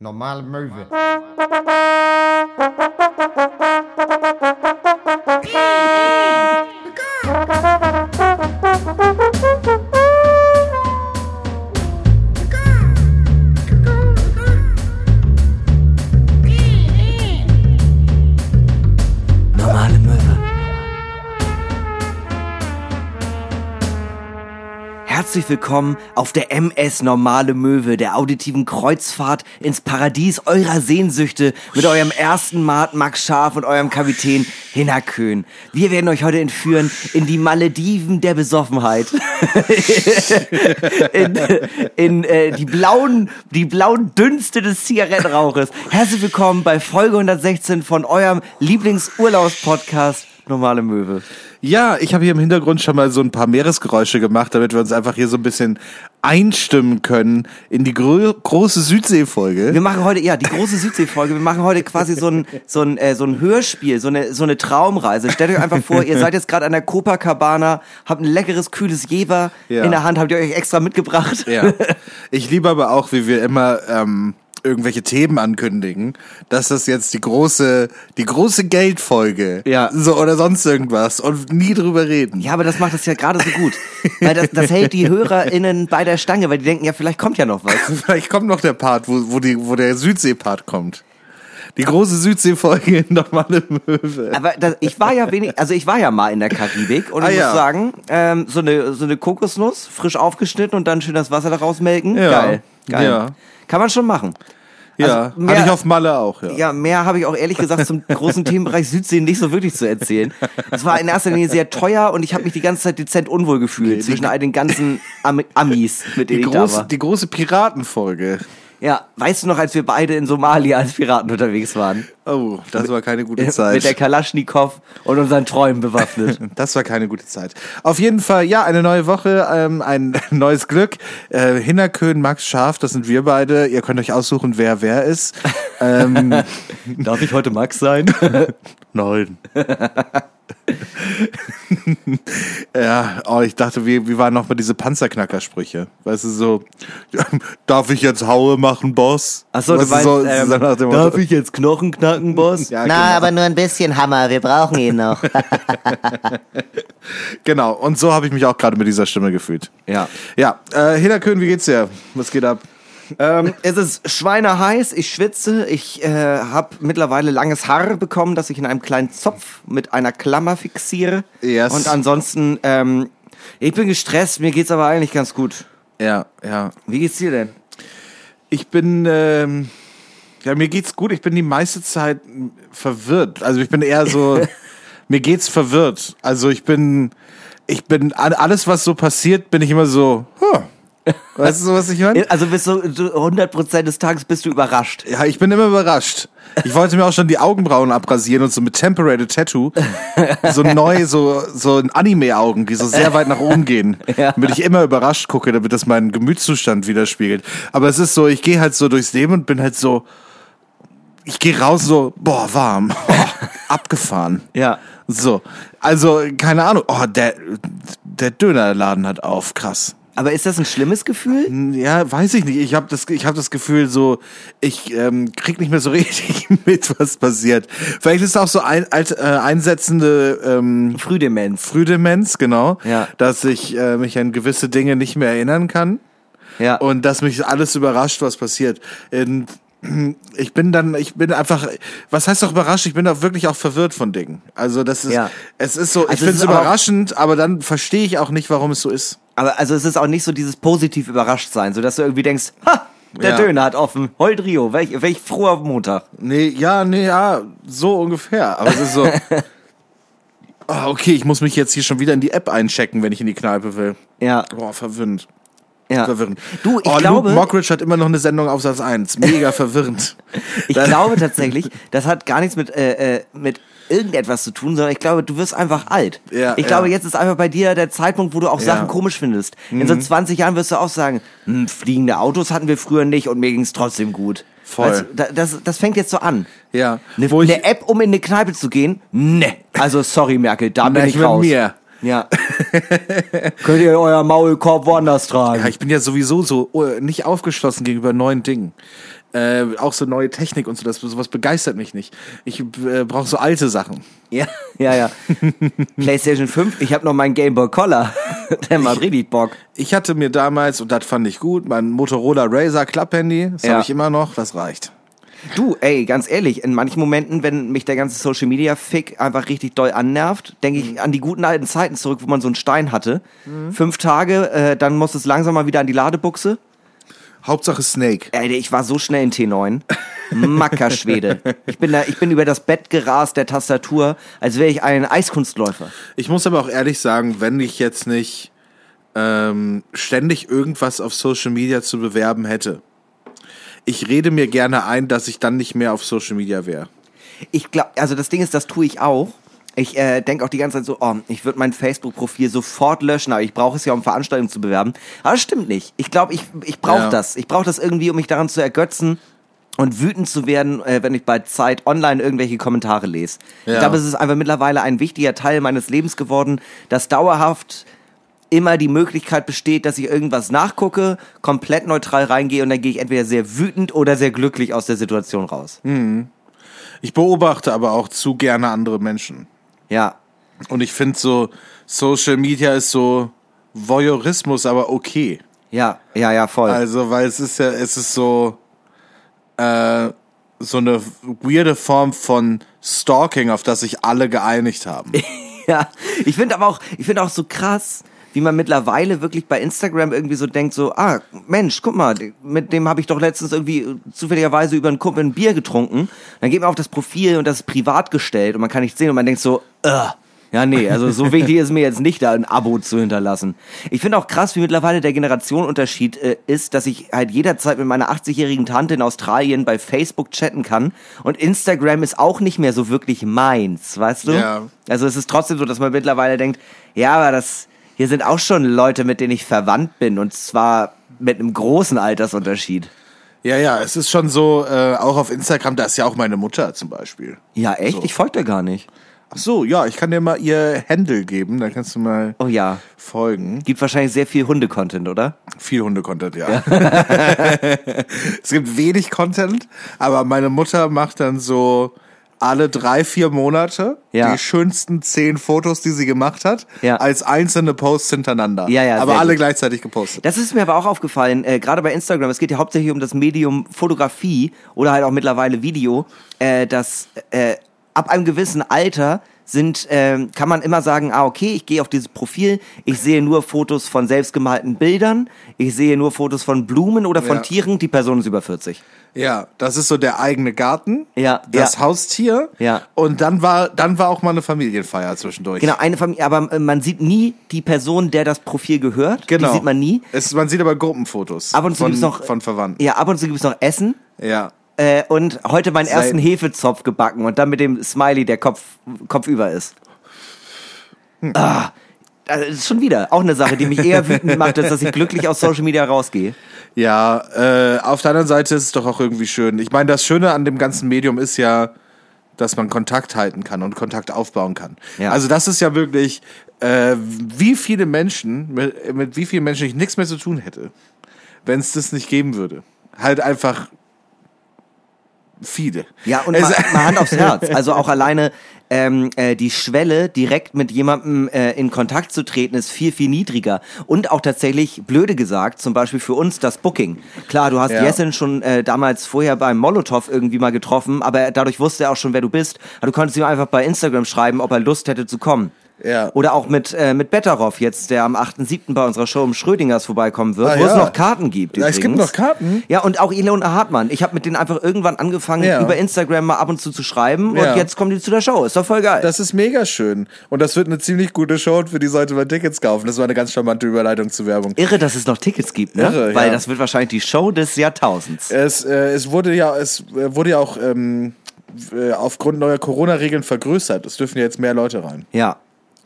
Normale Möwe. Herzlich willkommen auf der MS Normale Möwe, der auditiven Kreuzfahrt ins Paradies eurer Sehnsüchte mit eurem ersten Mart Max Scharf und eurem Kapitän Hinnerkön. Wir werden euch heute entführen in die Malediven der Besoffenheit. in in äh, die blauen, die blauen Dünste des Zigarettenrauches. Herzlich willkommen bei Folge 116 von eurem Lieblingsurlaubspodcast Normale Möwe. Ja, ich habe hier im Hintergrund schon mal so ein paar Meeresgeräusche gemacht, damit wir uns einfach hier so ein bisschen einstimmen können in die gro große Südsee-Folge. Wir machen heute, ja, die große Südsee-Folge. Wir machen heute quasi so ein, so ein, äh, so ein Hörspiel, so eine, so eine Traumreise. Stellt euch einfach vor, ihr seid jetzt gerade an der Copacabana, habt ein leckeres, kühles Jever Ja. in der Hand, habt ihr euch extra mitgebracht. Ja. Ich liebe aber auch, wie wir immer ähm, irgendwelche Themen ankündigen, dass das jetzt die große, die große Geldfolge, Ja. so oder sonst irgendwas und nie drüber reden. Ja, aber das macht es ja gerade so gut. Weil das, das hält die HörerInnen bei der Stange, weil die denken, ja, vielleicht kommt ja noch was. Vielleicht kommt noch der Part, wo, wo, die, wo der Südsee-Part kommt. Die große Südsee-Folge in normale Möwe. Aber das, ich war ja wenig, also ich war ja mal in der Karibik und Ah, ich ja. muss sagen, ähm, so eine so eine Kokosnuss frisch aufgeschnitten und dann schön das Wasser daraus melken. Ja. Geil, geil. Ja. Kann man schon machen. Ja, also mehr- hatte ich auf Malle auch, ja. Ja, mehr habe ich auch ehrlich gesagt zum großen Themenbereich Südsee nicht so wirklich zu erzählen. Es war in erster Linie sehr teuer und ich habe mich die ganze Zeit dezent unwohl gefühlt zwischen all den ganzen Am Amis, mit Die denen ich da große, war. die große Piratenfolge. Ja, weißt du noch, als wir beide in Somalia als Piraten unterwegs waren? Oh, das war keine gute Mit Zeit. der Kalaschnikow und unseren Träumen bewaffnet. Das war keine gute Zeit. Auf jeden Fall, ja, eine neue Woche, ähm, ein neues Glück. Äh, Hinnerkön, Max Scharf, das sind wir beide. Ihr könnt euch aussuchen, wer wer ist. ähm, Darf ich heute Max sein? nein. ja, oh, ich dachte, wie, wie waren noch mal diese Panzerknackersprüche? Weißt du, so, darf ich jetzt Haue machen, Boss? Achso, du Weißt meinst, so, ähm, so nach dem darf Motto. ich jetzt Knochen knacken, Boss? Ja, Na, genau. aber nur ein bisschen Hammer, wir brauchen ihn noch. genau, und so habe ich mich auch gerade mit dieser Stimme gefühlt. Ja. Ja, äh, Hinnerkön, wie geht's dir? Was geht ab? Ähm, es ist schweineheiß, ich schwitze, ich äh, habe mittlerweile langes Haar bekommen, das ich in einem kleinen Zopf mit einer Klammer fixiere. Yes. Und ansonsten, ähm, ich bin gestresst, mir geht's aber eigentlich ganz gut. Ja, ja. Wie geht's dir denn? Ich bin, ähm, ja, mir geht's gut. Ich bin die meiste Zeit verwirrt. Also ich bin eher so, mir geht's verwirrt. Also ich bin, ich bin, all- alles was so passiert, bin ich immer so, huh. Weißt du so, was ich meine? Also bist du, du 100% des Tages bist du überrascht. Ja, ich bin immer überrascht. Ich wollte mir auch schon die Augenbrauen abrasieren und so mit Temporary Tattoo so neu, so, so in Anime-Augen, die so sehr weit nach oben gehen. Ja. Damit ich immer überrascht gucke, damit das meinen Gemütszustand widerspiegelt. Aber es ist so, ich gehe halt so durchs Leben und bin halt so, ich gehe raus so, boah, warm, oh, abgefahren. Ja. So, also, keine Ahnung, oh, der, der Dönerladen hat auf, krass. Aber ist das ein schlimmes Gefühl? Ja, weiß ich nicht. Ich habe das, ich hab das Gefühl, so ich ähm, krieg nicht mehr so richtig mit, was passiert. Vielleicht ist es auch so ein, alt, äh, einsetzende ähm, Frühdemenz. Frühdemenz, genau, Ja. dass ich äh, mich an gewisse Dinge nicht mehr erinnern kann Ja. und dass mich alles überrascht, was passiert. Und ich bin dann, ich bin einfach, was heißt doch überrascht? Ich bin auch wirklich auch verwirrt von Dingen. Also das ist, Ja. es ist so, ich Also es finde es überraschend, aber dann verstehe ich auch nicht, warum es so ist. Aber also es ist auch nicht so dieses positiv überrascht sein, so dass du irgendwie denkst, ha, der Ja. Döner hat offen, heut Rio, welch, welch froher Montag. Nee, ja, nee, ja, so ungefähr. Aber es ist so. Ah, okay, ich muss mich jetzt hier schon wieder in die App einchecken, wenn ich in die Kneipe will. Ja, Boah, verwirrend. ja. Verwirrend. Du, ich oh, glaube- Luke Mockridge hat immer noch eine Sendung auf Satz 1. Mega verwirrend. Ich glaube tatsächlich, das hat gar nichts mit, äh, äh, mit irgendetwas zu tun, sondern ich glaube, du wirst einfach alt. Ja, ich glaube, ja. jetzt ist einfach bei dir der Zeitpunkt, wo du auch Ja. Mhm. Sachen komisch findest. In so 20 Jahren wirst du auch sagen, hm, fliegende Autos hatten wir früher nicht und mir ging es trotzdem gut. Voll. Weißt du, da- das, das fängt jetzt so an. Ja. Eine, Wo ich, eine App, um in eine Kneipe zu gehen? Ne. Also sorry, Merkel, da bin ich mit raus. mir. Ja. Könnt ihr euer Maulkorb woanders tragen? Ja, ich bin ja sowieso so oh, nicht aufgeschlossen gegenüber neuen Dingen. Äh, auch so neue Technik und so, das sowas begeistert mich nicht. Ich äh, brauche so alte Sachen. Ja, ja, ja. PlayStation 5, ich habe noch meinen Game Boy Color. Der macht richtig Bock. Ich hatte mir damals, und das fand ich gut, mein Motorola Razer Klapphandy, das Ja. habe ich immer noch, das reicht. Du, ey, ganz ehrlich, in manchen Momenten, wenn mich der ganze Social Media Fick einfach richtig doll annervt, denke ich an die guten alten Zeiten zurück, wo man so einen Stein hatte. Fünf Tage, äh, dann muss es langsam mal wieder an die Ladebuchse. Hauptsache Snake. Ey, ich war so schnell in T9. Mackerschwede. Ich bin da, ich bin über das Bett gerast der Tastatur, als wäre ich ein Eiskunstläufer. Ich muss aber auch ehrlich sagen, wenn ich jetzt nicht ähm, ständig irgendwas auf Social Media zu bewerben hätte, ich rede mir gerne ein, dass ich dann nicht mehr auf Social Media wäre. Ich glaube, also das Ding ist, das tue ich auch. Ich äh, denke auch die ganze Zeit so, oh, ich würde mein Facebook-Profil sofort löschen, aber ich brauche es ja, um Veranstaltungen zu bewerben. Aber das stimmt nicht. Ich glaube, ich, ich brauche Ja. das. Ich brauche das irgendwie, um mich daran zu ergötzen und wütend zu werden, äh, wenn ich bei Zeit online irgendwelche Kommentare lese. Ich Ja. glaube, es ist einfach mittlerweile ein wichtiger Teil meines Lebens geworden, dass dauerhaft immer die Möglichkeit besteht, dass ich irgendwas nachgucke, komplett neutral reingehe und dann gehe ich entweder sehr wütend oder sehr glücklich aus der Situation raus. Ich beobachte aber auch zu gerne andere Menschen. Ja, Und ich finde so, Social Media ist so Voyeurismus, aber okay. ja, ja, ja, voll. Also, weil es ist ja, es ist so, äh, so eine weirde Form von Stalking, auf das sich alle geeinigt haben. Ja, ich finde aber auch, ich finde auch so krass, wie man mittlerweile wirklich bei Instagram irgendwie so denkt, so, ah, Mensch, guck mal, mit dem habe ich doch letztens irgendwie äh, zufälligerweise über einen Kumpel ein Bier getrunken. Dann geht man auf das Profil und das ist privat gestellt und man kann nicht sehen und man denkt so, äh, ja, nee, also so wichtig ist mir jetzt nicht, da ein Abo zu hinterlassen. Ich finde auch krass, wie mittlerweile der Generationenunterschied äh, ist, dass ich halt jederzeit mit meiner 80-jährigen Tante in Australien bei Facebook chatten kann und Instagram ist auch nicht mehr so wirklich meins, weißt du? Ja. Also es ist trotzdem so, dass man mittlerweile denkt, ja, aber das, hier sind auch schon Leute, mit denen ich verwandt bin und zwar mit einem großen Altersunterschied. Ja, ja, es ist schon so, äh, auch auf Instagram, da ist ja auch meine Mutter zum Beispiel. Ja, echt? So. Ich folge dir gar nicht. Ach so, ja, ich kann dir mal ihr Handle geben, dann kannst du mal Oh ja. folgen. Gibt wahrscheinlich sehr viel Hunde-Content, oder? Viel Hunde-Content, ja. es gibt wenig Content, aber meine Mutter macht dann so alle drei, vier Monate Ja. die schönsten zehn Fotos, die sie gemacht hat, Ja. als einzelne Posts hintereinander. Ja, ja, aber alle gut. gleichzeitig gepostet. Das ist mir aber auch aufgefallen, äh, gerade bei Instagram, es geht ja hauptsächlich um das Medium Fotografie oder halt auch mittlerweile Video, äh, dass äh, ab einem gewissen Alter sind, ähm, kann man immer sagen, ah, okay, ich gehe auf dieses Profil, ich sehe nur Fotos von selbstgemalten Bildern, ich sehe nur Fotos von Blumen oder von Ja. Tieren, die Person ist über 40. Ja, das ist so der eigene Garten, Ja, das ja. Haustier Ja. und dann war, dann war auch mal eine Familienfeier zwischendurch. Genau, eine Familie, aber äh, man sieht nie die Person, der das Profil gehört. Genau. Die sieht man nie. Es, man sieht aber Gruppenfotos Ab und zu von, gibt's noch von Verwandten. Ja, ab und zu gibt's noch Essen. Ja. Äh, und heute meinen Selten. ersten Hefezopf gebacken und dann mit dem Smiley, der Kopf, Kopf über ist. Hm. Ah, das ist schon wieder auch eine Sache, die mich eher wütend macht, als dass ich glücklich aus Social Media rausgehe. Ja, äh, auf der anderen Seite ist es doch auch irgendwie schön. Ich meine, das Schöne an dem ganzen Medium ist ja, dass man Kontakt halten kann und Kontakt aufbauen kann. Ja. Also das ist ja wirklich, äh, wie viele Menschen, mit, mit wie vielen Menschen ich nichts mehr zu tun hätte, wenn es das nicht geben würde. Halt einfach viele. Ja, und Es- mal, mal Hand aufs Herz. Also auch alleine ähm, äh, die Schwelle, direkt mit jemandem äh, in Kontakt zu treten, ist viel, viel niedriger. Und auch tatsächlich, blöde gesagt, zum Beispiel für uns das Booking. Klar, du hast Ja. Jessen schon äh, damals vorher beim Molotow irgendwie mal getroffen, aber dadurch wusste er auch schon, wer du bist. Aber du konntest ihm einfach bei Instagram schreiben, ob er Lust hätte zu kommen. Ja. Oder auch mit, äh, mit Betteroff jetzt, der am 8.7. bei unserer Show im Schrödingers vorbeikommen wird, Ah, wo es ja. noch Karten gibt. Ja, es gibt noch Karten? Ja, und auch Ilona Hartmann. Ich habe mit denen einfach irgendwann angefangen, Ja. über Instagram mal ab und zu zu schreiben Ja. und jetzt kommen die zu der Show. Ist doch voll geil. Das ist mega schön. Und das wird eine ziemlich gute Show und für die sollte man Tickets kaufen. Das war eine ganz charmante Überleitung zur Werbung. Irre, dass es noch Tickets gibt, ne? Irre, Weil ja. das wird wahrscheinlich die Show des Jahrtausends. Es, äh, es wurde ja, es äh, wurde ja auch ähm, äh, aufgrund neuer Corona-Regeln vergrößert. Es dürfen jetzt mehr Leute rein. Ja,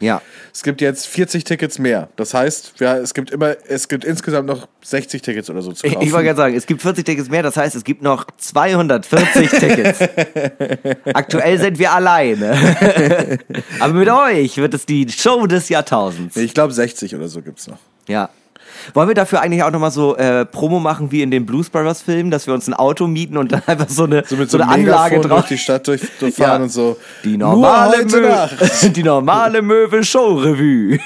ja. Es gibt jetzt 40 Tickets mehr. Das heißt, ja, es gibt immer, es gibt insgesamt noch 60 Tickets oder so zu Ich, kaufen. ich wollte gerade sagen, es gibt 40 Tickets mehr, das heißt, es gibt noch 240 Tickets. Aktuell sind wir alleine. Aber mit euch wird es die Show des Jahrtausends. ich glaube 60 oder so gibt's noch. Ja. Wollen wir dafür eigentlich auch nochmal so äh, Promo machen wie in den Blues Brothers Filmen, dass wir uns ein Auto mieten und dann einfach so eine, So mit so so eine Anlage Megafon drauf. durch die Stadt durch, durchfahren Ja. und so. Die normale, heute Mö Nacht. die normale Möwe Show Revue.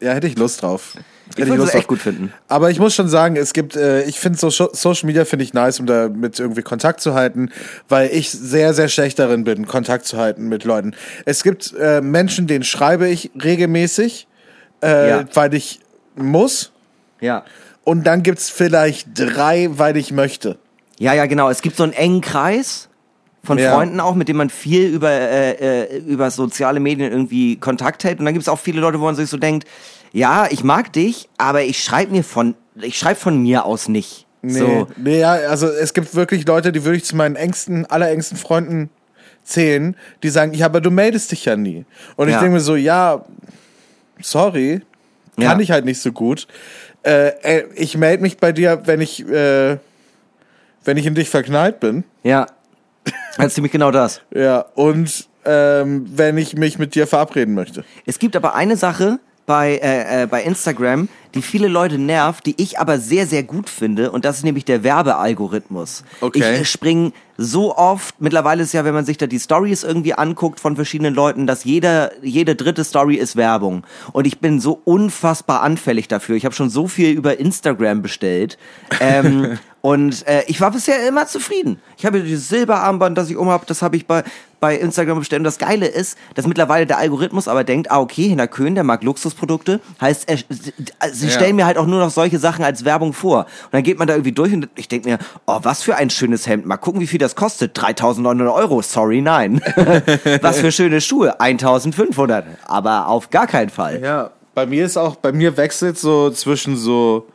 Ja, hätte ich Lust drauf. Hätte würde es Lust echt gut finden. Aber ich muss schon sagen, es gibt, äh, ich finde so Social Media finde ich nice, um da mit irgendwie Kontakt zu halten, weil ich sehr, sehr schlecht darin bin, Kontakt zu halten mit Leuten. Es gibt äh, Menschen, denen schreibe ich regelmäßig, äh, Ja. weil ich muss. Ja. Und dann gibt's vielleicht drei, weil ich möchte. Ja, ja, genau. Es gibt so einen engen Kreis von Ja. Freunden auch, mit denen man viel über, äh, äh, über soziale Medien irgendwie Kontakt hält. Und dann gibt es auch viele Leute, wo man sich so denkt, ja, ich mag dich, aber ich schreibe mir von, ich schreibe von mir aus nicht. Nee, So. nee, ja, also es gibt wirklich Leute, die würde ich zu meinen engsten, allerengsten Freunden zählen, die sagen, ja, aber du meldest dich ja nie. Und ich Ja. denke mir so, ja, sorry, kann Ja. ich halt nicht so gut. Äh, äh, ich melde mich bei dir, wenn ich, äh, wenn ich in dich verknallt bin. Ja. Ist ziemlich genau das. Ja, und ähm, wenn ich mich mit dir verabreden möchte. Es gibt aber eine Sache bei, äh, äh, bei Instagram, die viele Leute nervt, die ich aber sehr, sehr gut finde. Und das ist nämlich der Werbealgorithmus. Okay. Ich äh, spring so oft, mittlerweile ist ja, wenn man sich da die Stories irgendwie anguckt von verschiedenen Leuten, dass jeder, jede dritte Story ist Werbung. Und ich bin so unfassbar anfällig dafür. Ich habe schon so viel über Instagram bestellt. Ähm, und äh, ich war bisher immer zufrieden. Ich habe dieses Silberarmband, das ich um habe, das habe ich bei, bei Instagram bestellt. Und das Geile ist, dass mittlerweile der Algorithmus aber denkt, ah, okay, Hinner Köhn, der mag Luxusprodukte. Heißt, er, sie Ja. stellen mir halt auch nur noch solche Sachen als Werbung vor. Und dann geht man da irgendwie durch und ich denke mir, oh, was für ein schönes Hemd. Mal gucken, wie viel das kostet. 3.900 Euro. Sorry, nein. was für schöne Schuhe. 1.500. Aber auf gar keinen Fall. Ja, bei mir ist auch, bei mir wechselt so zwischen so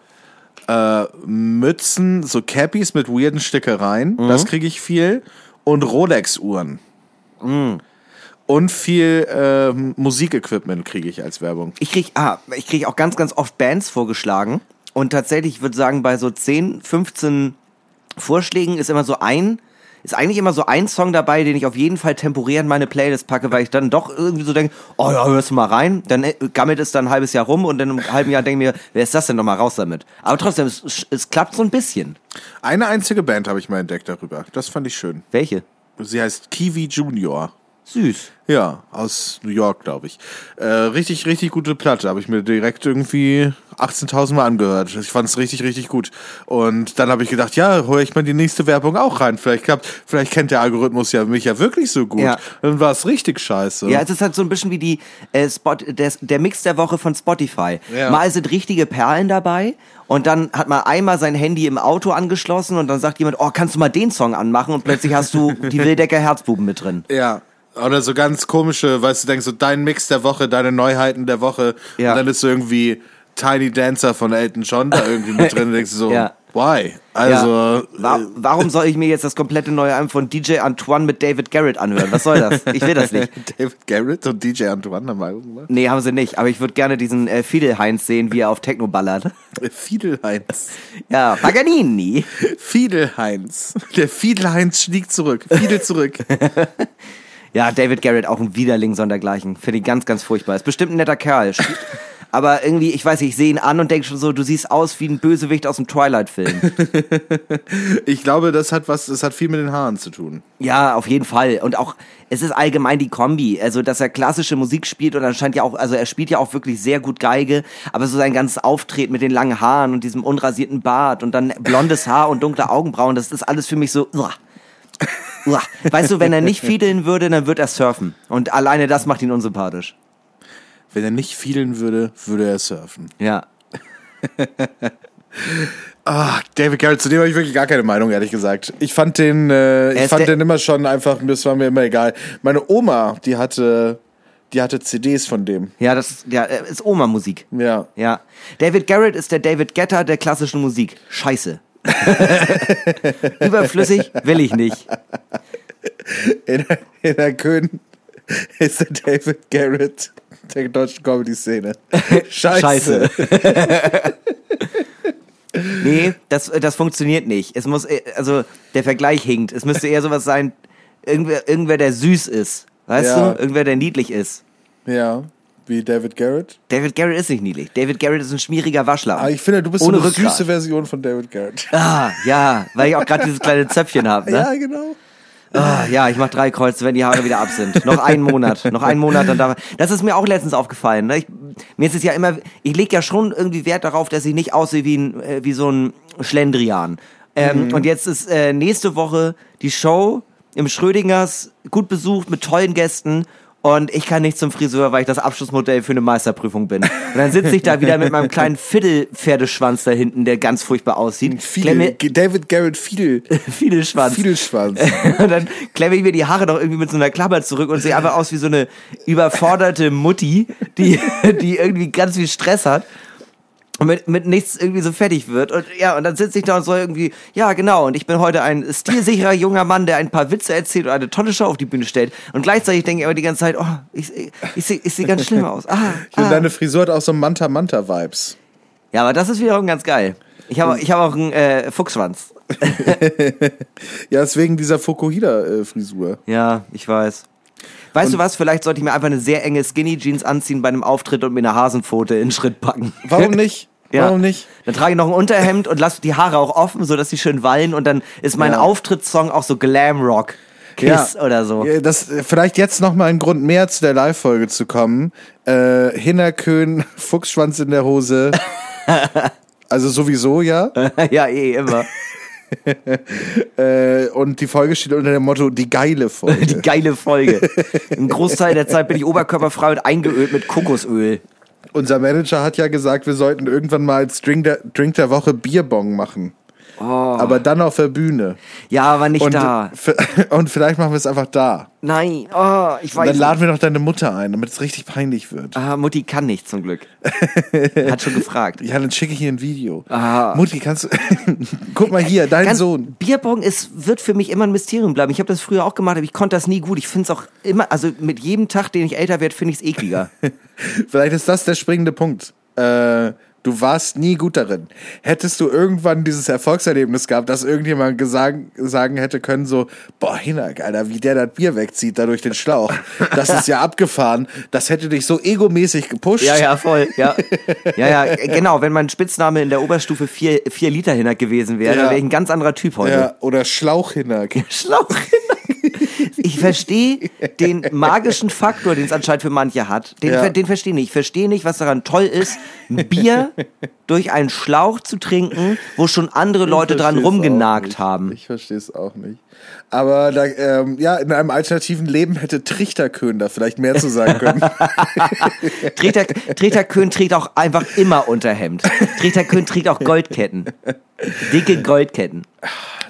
äh, Mützen, so Cappies mit weirden Stickereien, das kriege ich viel, und Rolex-Uhren. Und viel ähm, Musikequipment kriege ich als Werbung. Ich krieg, ah, ich krieg auch ganz, ganz oft Bands vorgeschlagen. Und tatsächlich, ich würde sagen, bei so 10, 15 Vorschlägen ist immer so ein, ist eigentlich immer so ein Song dabei, den ich auf jeden Fall temporär in meine Playlist packe, weil ich dann doch irgendwie so denke, oh ja, hörst du mal rein. Dann äh, gammelt es dann ein halbes Jahr rum und dann im halben Jahr denke ich mir, wer ist das denn nochmal raus damit? Aber trotzdem, es, es klappt so ein bisschen. Eine einzige Band habe ich mal entdeckt darüber. Das fand ich schön. Welche? Sie heißt Kiwi Junior. Süß. Ja, aus New York, glaube ich. Äh, richtig, richtig gute Platte. Habe ich mir direkt irgendwie 18.000 Mal angehört. Ich fand es richtig, richtig gut. Und dann habe ich gedacht, ja, hole ich mal die nächste Werbung auch rein. Vielleicht, klappt, vielleicht kennt der Algorithmus ja mich ja wirklich so gut. Ja. Dann war es richtig scheiße. Ja, es ist halt so ein bisschen wie die äh, Spot, der, der Mix der Woche von Spotify. Ja. Mal sind richtige Perlen dabei und dann hat man einmal sein Handy im Auto angeschlossen und dann sagt jemand, oh, kannst du mal den Song anmachen und plötzlich hast du die Wildecker Herzbuben mit drin. Ja. Oder so ganz komische, weißt du, denkst so, dein Mix der Woche, deine Neuheiten der Woche. Ja. Und dann ist so irgendwie Tiny Dancer von Elton John da irgendwie mit drin. Und denkst du so, Ja. why? Also, ja. Wa warum soll ich mir jetzt das komplette neue Album von DJ Antoine mit David Garrett anhören? Was soll das? Ich will das nicht. David Garrett und DJ Antoine haben Album gemacht. Nee, haben sie nicht. Aber ich würde gerne diesen äh, Fidel Heinz sehen, wie er auf Techno ballert. Fiedelheinz. Ja, Paganini. Fiedelheinz. Der Fiedelheinz schlägt zurück. Fiedel zurück. Ja, David Garrett auch ein Widerling sondergleichen. Finde ich ganz, ganz furchtbar. Ist bestimmt ein netter Kerl. Aber irgendwie, ich weiß nicht, ich sehe ihn an und denke schon so, du siehst aus wie ein Bösewicht aus dem Twilight-Film. Ich glaube, das hat was, das hat viel mit den Haaren zu tun. ja, auf jeden Fall. Und auch, es ist allgemein die Kombi. Also, dass er klassische Musik spielt und dann scheint ja auch, also er spielt ja auch wirklich sehr gut Geige, aber so sein ganzes Auftreten mit den langen Haaren und diesem unrasierten Bart und dann blondes Haar und dunkle Augenbrauen, das ist alles für mich so, uah. Weißt du, wenn er nicht fiedeln würde, dann würde er surfen. Und alleine das macht ihn unsympathisch. Wenn er nicht fielen würde, würde er surfen. Ja. Ah, David Garrett, zu dem habe ich wirklich gar keine Meinung, ehrlich gesagt. Ich fand den, äh, ich fand den immer schon einfach, das war mir immer egal. Meine Oma, die hatte, die hatte CDs von dem. Ja, das ist, ja, äh, ist Oma-Musik. Ja. Ja. David Garrett ist der David Getter der klassischen Musik. Scheiße. Überflüssig will ich nicht. In, in der Köln ist der David Garrett der deutschen Comedy-Szene. Scheiße. Nee, das, das funktioniert nicht. Es muss, also, der Vergleich hinkt. Es müsste eher sowas sein, irgendwer, irgendwer der süß ist. Weißt Ja. du? Irgendwer, der niedlich ist. Ja. Wie David Garrett. David Garrett ist nicht niedlich. David Garrett ist ein schmieriger Waschlappen. Aber ich finde, du bist Ohne so eine Rückgrat. süße Version von David Garrett. Ah, ja, weil ich auch gerade dieses kleine Zöpfchen habe. Ne? Ja, genau. Ah, ja, ich mach drei Kreuze, wenn die Haare wieder ab sind. Noch einen Monat, noch einen Monat, dann darf. Das ist mir auch letztens aufgefallen. Ne? Ich, mir ist es ja immer, ich lege ja schon irgendwie Wert darauf, dass ich nicht aussehe wie, ein, äh, wie so ein Schlendrian. Ähm, Und jetzt ist äh, nächste Woche die Show im Schrödingers, gut besucht mit tollen Gästen. Und ich kann nicht zum Friseur, weil ich das Abschlussmodell für eine Meisterprüfung bin. Und dann sitze ich da wieder mit meinem kleinen Fiddelpferdeschwanz da hinten, der ganz furchtbar aussieht. Fiedel, David Garrett Fiedel. Fiedelschwanz. Fiedelschwanz. Und dann klemme ich mir die Haare noch irgendwie mit so einer Klammer zurück und sehe einfach aus wie so eine überforderte Mutti, die, die irgendwie ganz viel Stress hat mit, mit nichts irgendwie so fertig wird. Und ja, und dann sitze ich da und so irgendwie, ja, genau, und ich bin heute ein stilsicherer junger Mann, der ein paar Witze erzählt und eine tolle Show auf die Bühne stellt. Und gleichzeitig denke ich aber die ganze Zeit, oh, ich, ich, ich sehe ich seh ganz schlimm aus. Ah, Ich ah. deine Frisur hat auch so Manta-Manta-Vibes. Ja, aber das ist wiederum ganz geil. Ich habe ich hab auch einen äh, Fuchsschwanz. Ja, deswegen dieser Fokuhida-Frisur. Ja, ich weiß. Weißt du was? Vielleicht sollte ich mir einfach eine sehr enge Skinny Jeans anziehen bei einem Auftritt und mir eine Hasenpfote in den Schritt packen. Warum nicht? Ja. Warum nicht? Dann trage ich noch ein Unterhemd und lasse die Haare auch offen, sodass sie schön wallen und dann ist mein Ja. Auftrittssong auch so Glam Rock. Kiss oder so. Ja, Das, vielleicht jetzt noch mal ein Grund mehr zu der Live-Folge zu kommen. Äh, Hinnerkön, Fuchsschwanz in der Hose. also sowieso, ja. ja, eh, immer. Äh, und die Folge steht unter dem Motto Die geile Folge. Die geile Folge. Ein Großteil der Zeit bin ich oberkörperfrei und eingeölt mit Kokosöl. Unser Manager hat ja gesagt, wir sollten irgendwann mal als Drink der, Drink der Woche Bierbong machen. Aber dann auf der Bühne. Ja, aber nicht Und, Oh. da. und vielleicht machen wir es einfach da. Nein, oh, ich Und weiß dann laden wir noch deine Mutter ein, damit es richtig peinlich wird. Ah, Mutti kann nicht, zum Glück. Hat schon gefragt. Ja, dann schicke ich ihr ein Video. Ah. Mutti, kannst du. Guck mal hier, dein Ganz- Sohn. Bierbong ist, wird für mich immer ein Mysterium bleiben. Ich habe das früher auch gemacht, aber ich konnte das nie gut. Ich finde es auch immer, also mit jedem Tag, den ich älter werde, finde ich es ekliger. Vielleicht ist das der springende Punkt. Äh, du warst nie gut darin. Hättest du irgendwann dieses Erfolgserlebnis gehabt, dass irgendjemand gesagt, sagen hätte können, so, boah, Hinak, Alter, wie der das Bier wegzieht, da durch den Schlauch. Das ist ja abgefahren. Das hätte dich so egomäßig gepusht. Ja, ja, voll. Ja, ja, ja genau. Wenn mein Spitzname in der Oberstufe 4 vier Liter Hinnack gewesen wäre, Ja. wäre ich ein ganz anderer Typ heute. Ja, oder Schlauch-Hinak. Schlauch. Ich verstehe den magischen Faktor, den es anscheinend für manche hat. Den, Ja. den verstehe ich nicht. Ich verstehe nicht, was daran toll ist, Bier durch einen Schlauch zu trinken, wo schon andere Leute dran rumgenagt haben. Ich verstehe es auch nicht. Aber da, ähm, ja, in einem alternativen Leben hätte Trichterkön da vielleicht mehr zu sagen können. Treter Köhn trägt auch einfach immer Unterhemd. Treter Köhn trägt auch Goldketten. Dicke Goldketten.